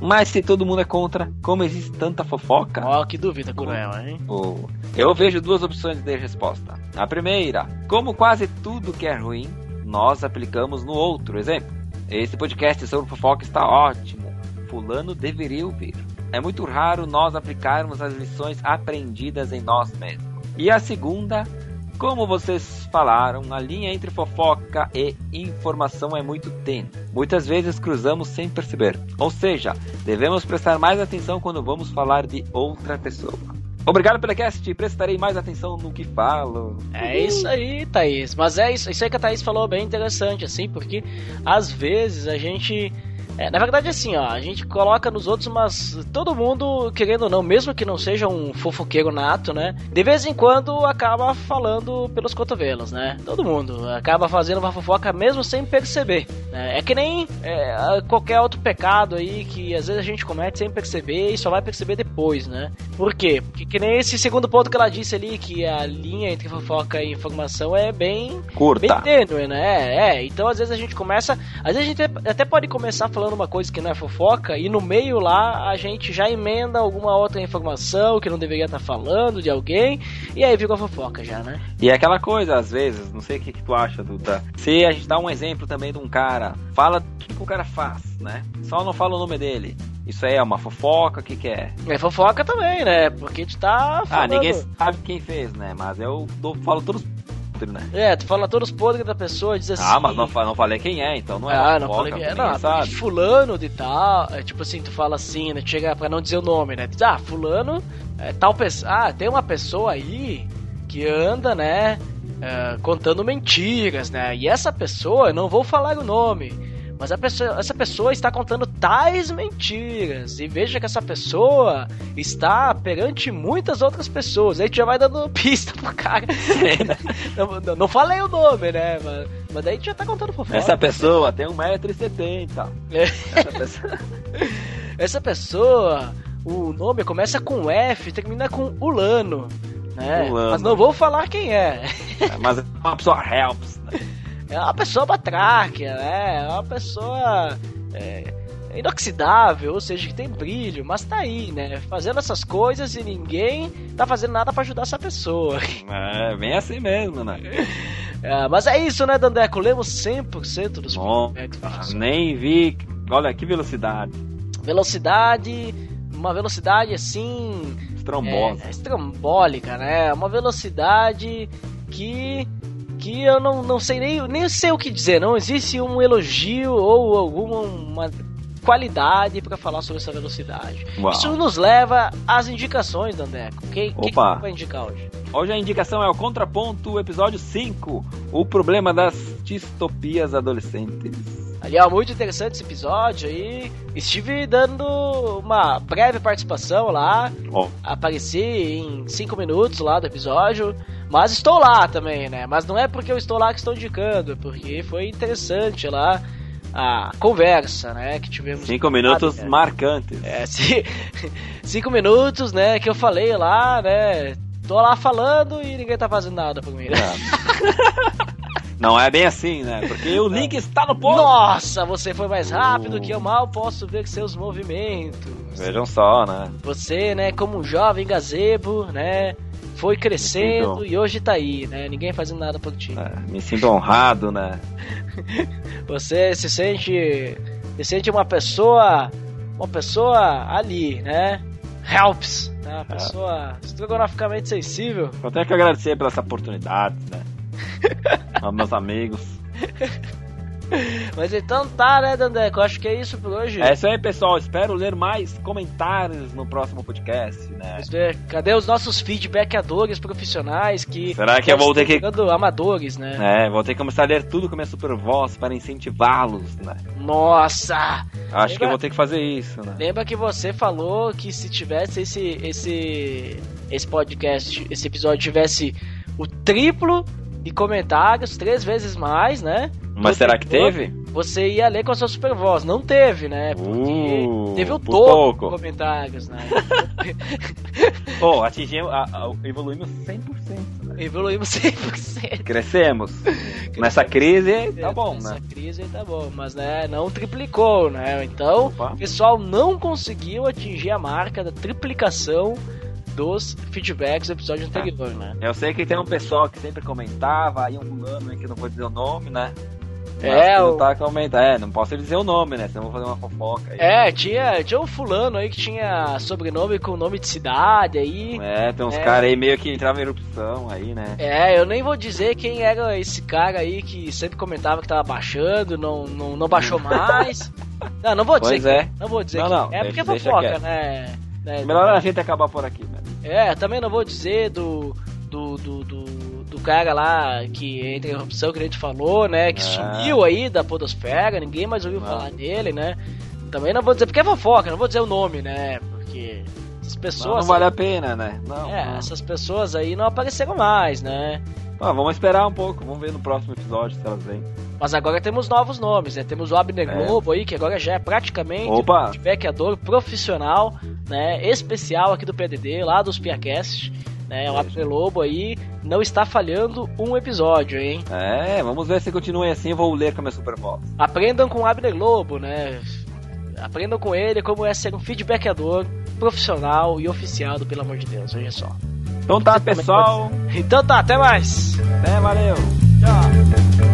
Mas se todo mundo é contra, como existe tanta fofoca? Ó, que dúvida cruel, hein? Oh, Eu vejo duas opções de resposta. A primeira, como quase tudo que é ruim, nós aplicamos no outro. Exemplo, esse podcast sobre fofoca está ótimo. Fulano deveria ouvir. É muito raro nós aplicarmos as lições aprendidas em nós mesmos. E a segunda, como vocês falaram, a linha entre fofoca e informação é muito tênue. Muitas vezes cruzamos sem perceber. Ou seja, devemos prestar mais atenção quando vamos falar de outra pessoa. Obrigado pela cast, prestarei mais atenção no que falo. É isso aí, Thaís. Mas é isso, isso aí que a Thaís falou bem interessante, assim, porque às vezes a gente. É, na verdade, assim, ó, a gente coloca nos outros, mas todo mundo, querendo ou não, mesmo que não seja um fofoqueiro nato, né? De vez em quando acaba falando pelos cotovelos, né? Todo mundo acaba fazendo uma fofoca mesmo sem perceber. né? É que nem é, qualquer outro pecado aí que às vezes a gente comete sem perceber e só vai perceber depois, né? Por quê? Porque que nem esse segundo ponto que ela disse ali, que a linha entre fofoca e informação é bem Curta. bem tênue, né? É, então às vezes a gente começa. Às vezes a gente até pode começar falando uma coisa que não é fofoca, e no meio lá a gente já emenda alguma outra informação que não deveria estar falando de alguém, e aí fica a fofoca já, né? E é aquela coisa, às vezes, não sei o que, que tu acha, Duda. Se a gente dá um exemplo também de um cara, fala o que, que o cara faz, né? Só não fala o nome dele. Isso aí é uma fofoca, o que, que é? É fofoca também, né? Porque tu tá Ah, falando. ninguém sabe quem fez, né? Mas eu dou- falo todos os podres, né? É, tu fala todos os podres da pessoa, diz assim. Ah, mas não, não falei quem é, então não é Ah, não falei que é. Não, sabe. fulano de tal. É, tipo assim, tu fala assim, né? Chega pra não dizer o nome, né? Diz, ah, fulano é tal pessoa. Ah, tem uma pessoa aí que anda, né? é, contando mentiras, né? E essa pessoa, eu não vou falar o nome. Mas pessoa, essa pessoa está contando tais mentiras. E veja que essa pessoa está perante muitas outras pessoas. Aí tu já vai dando *laughs* pista pro cara. *laughs* não, não, não falei o nome, né? Mas, mas daí tu já tá contando fofoca. Essa pessoa tem 1,70m. É. Essa pessoa... *laughs* Essa pessoa, o nome começa com F, termina com Ulano. Né? Ulano. Mas não vou falar quem é. Mas é uma pessoa helps. É uma pessoa batráquia, né? É uma pessoa é, inoxidável, ou seja, que tem brilho, mas tá aí, né? Fazendo essas coisas e ninguém tá fazendo nada pra ajudar essa pessoa. *laughs* É, bem assim mesmo, né? *laughs* É, mas é isso, né, Dandeco? Lemos 100% dos feedbacks. nem vi. Olha que velocidade. Velocidade, uma velocidade assim. Estrombosa. É, estrambólica, né? Uma velocidade que que eu não, não sei nem, nem sei o que dizer. Não existe um elogio ou alguma uma qualidade para falar sobre essa velocidade. Uau. Isso nos leva às indicações, Dandeco. Quem, quem que Opa. você vai indicar hoje? Hoje a indicação é o Contraponto, episódio 5. O problema das distopias adolescentes. Aliás, muito interessante esse episódio aí. Estive dando uma breve participação lá. Apareci em 5 minutos lá do episódio. Mas estou lá também, né? Mas não é porque eu estou lá que estou indicando, é porque foi interessante lá a conversa, né? Que tivemos. cinco minutos né? marcantes. É, *laughs* ci- cinco minutos, né? Que eu falei lá, né? Tô lá falando e ninguém tá fazendo nada por mim. né? *laughs* Não é bem assim, né? Porque o *laughs* link está no post. Nossa, você foi mais rápido Uh. que eu mal posso ver seus movimentos. Vejam só, né? Você, né, como um jovem gazebo, né, foi crescendo sinto- e hoje tá aí, né, ninguém fazendo nada por ti. É, me sinto honrado, né? *laughs* Você se sente, se sente uma pessoa, uma pessoa ali, né, helps, né, uma pessoa estrogonoficamente sensível. Eu tenho que agradecer pela essa oportunidade, né? *laughs* Meus amigos. *laughs* Mas então tá, né, Dandeco, acho que é isso por hoje. É isso aí, pessoal. Espero ler mais comentários no próximo podcast, né? Cadê os nossos feedbackadores profissionais que Será que eu vou ter que- amadores, né? É, vou ter que começar a ler tudo com minha super voz para incentivá-los, né? Nossa! Acho que Lembra- eu vou ter que fazer isso, né? Lembra que você falou que se tivesse esse esse esse podcast, esse episódio tivesse o triplo de comentários, três vezes mais, né? Mas Do será que teve? Você ia ler com a sua super voz. Não teve, né? Porque Uh, teve o dobro de comentários, né? *laughs* Pô, atingimos, a- a- evoluímos 100%, né? Evoluímos 100%. Crescemos. *laughs* Nessa crise, tá bom, Nessa né? crise tá bom, mas né, não triplicou, né? Então, Opa. o pessoal não conseguiu atingir a marca da triplicação dos feedbacks do episódio anterior, né? Eu sei que tem um pessoal que sempre comentava, aí um fulano que não vou dizer o nome, né? Mas É, que o- não tá comentando. É, não posso dizer o nome, né? Senão vou fazer uma fofoca aí. É, tinha, tinha um fulano aí que tinha sobrenome com nome de cidade aí. É, tem uns É. caras aí meio que entravam em erupção aí, né? É, eu nem vou dizer quem era esse cara aí que sempre comentava que tava baixando, não, não, não baixou *laughs* mais. Não, não vou dizer Pois quem, é. Não vou dizer Não, não, é porque é fofoca, né? Né? Melhor a gente acabar por aqui, né? É, também não vou dizer do. do, do, do, do cara lá que entra em erupção, que a gente falou, né? Que É. sumiu aí da podosfera, ninguém mais ouviu Não. falar dele, né? Também não vou dizer, porque é fofoca, não vou dizer o nome, né? Porque essas Não, pessoas. não vale a pena, né? Não. É, não. essas pessoas aí não apareceram mais, né? Ah, vamos esperar um pouco, vamos ver no próximo episódio se elas vêm. Mas agora temos novos nomes, né? Temos o Abner É. Globo aí, que agora já é praticamente Opa! um feedbackador profissional, né? Especial aqui do PDD, lá dos Piacast. Né, o Abner Lobo aí não está falhando um episódio, hein? É, vamos ver se continua assim, eu vou ler com a minha super voz. Aprendam com o Abner Lobo, né? Aprendam com ele como é ser um feedbackador profissional e oficial do Pelo Amor de Deus, veja só. Então tá, pessoal. Então tá, até mais! Até, valeu. Tchau.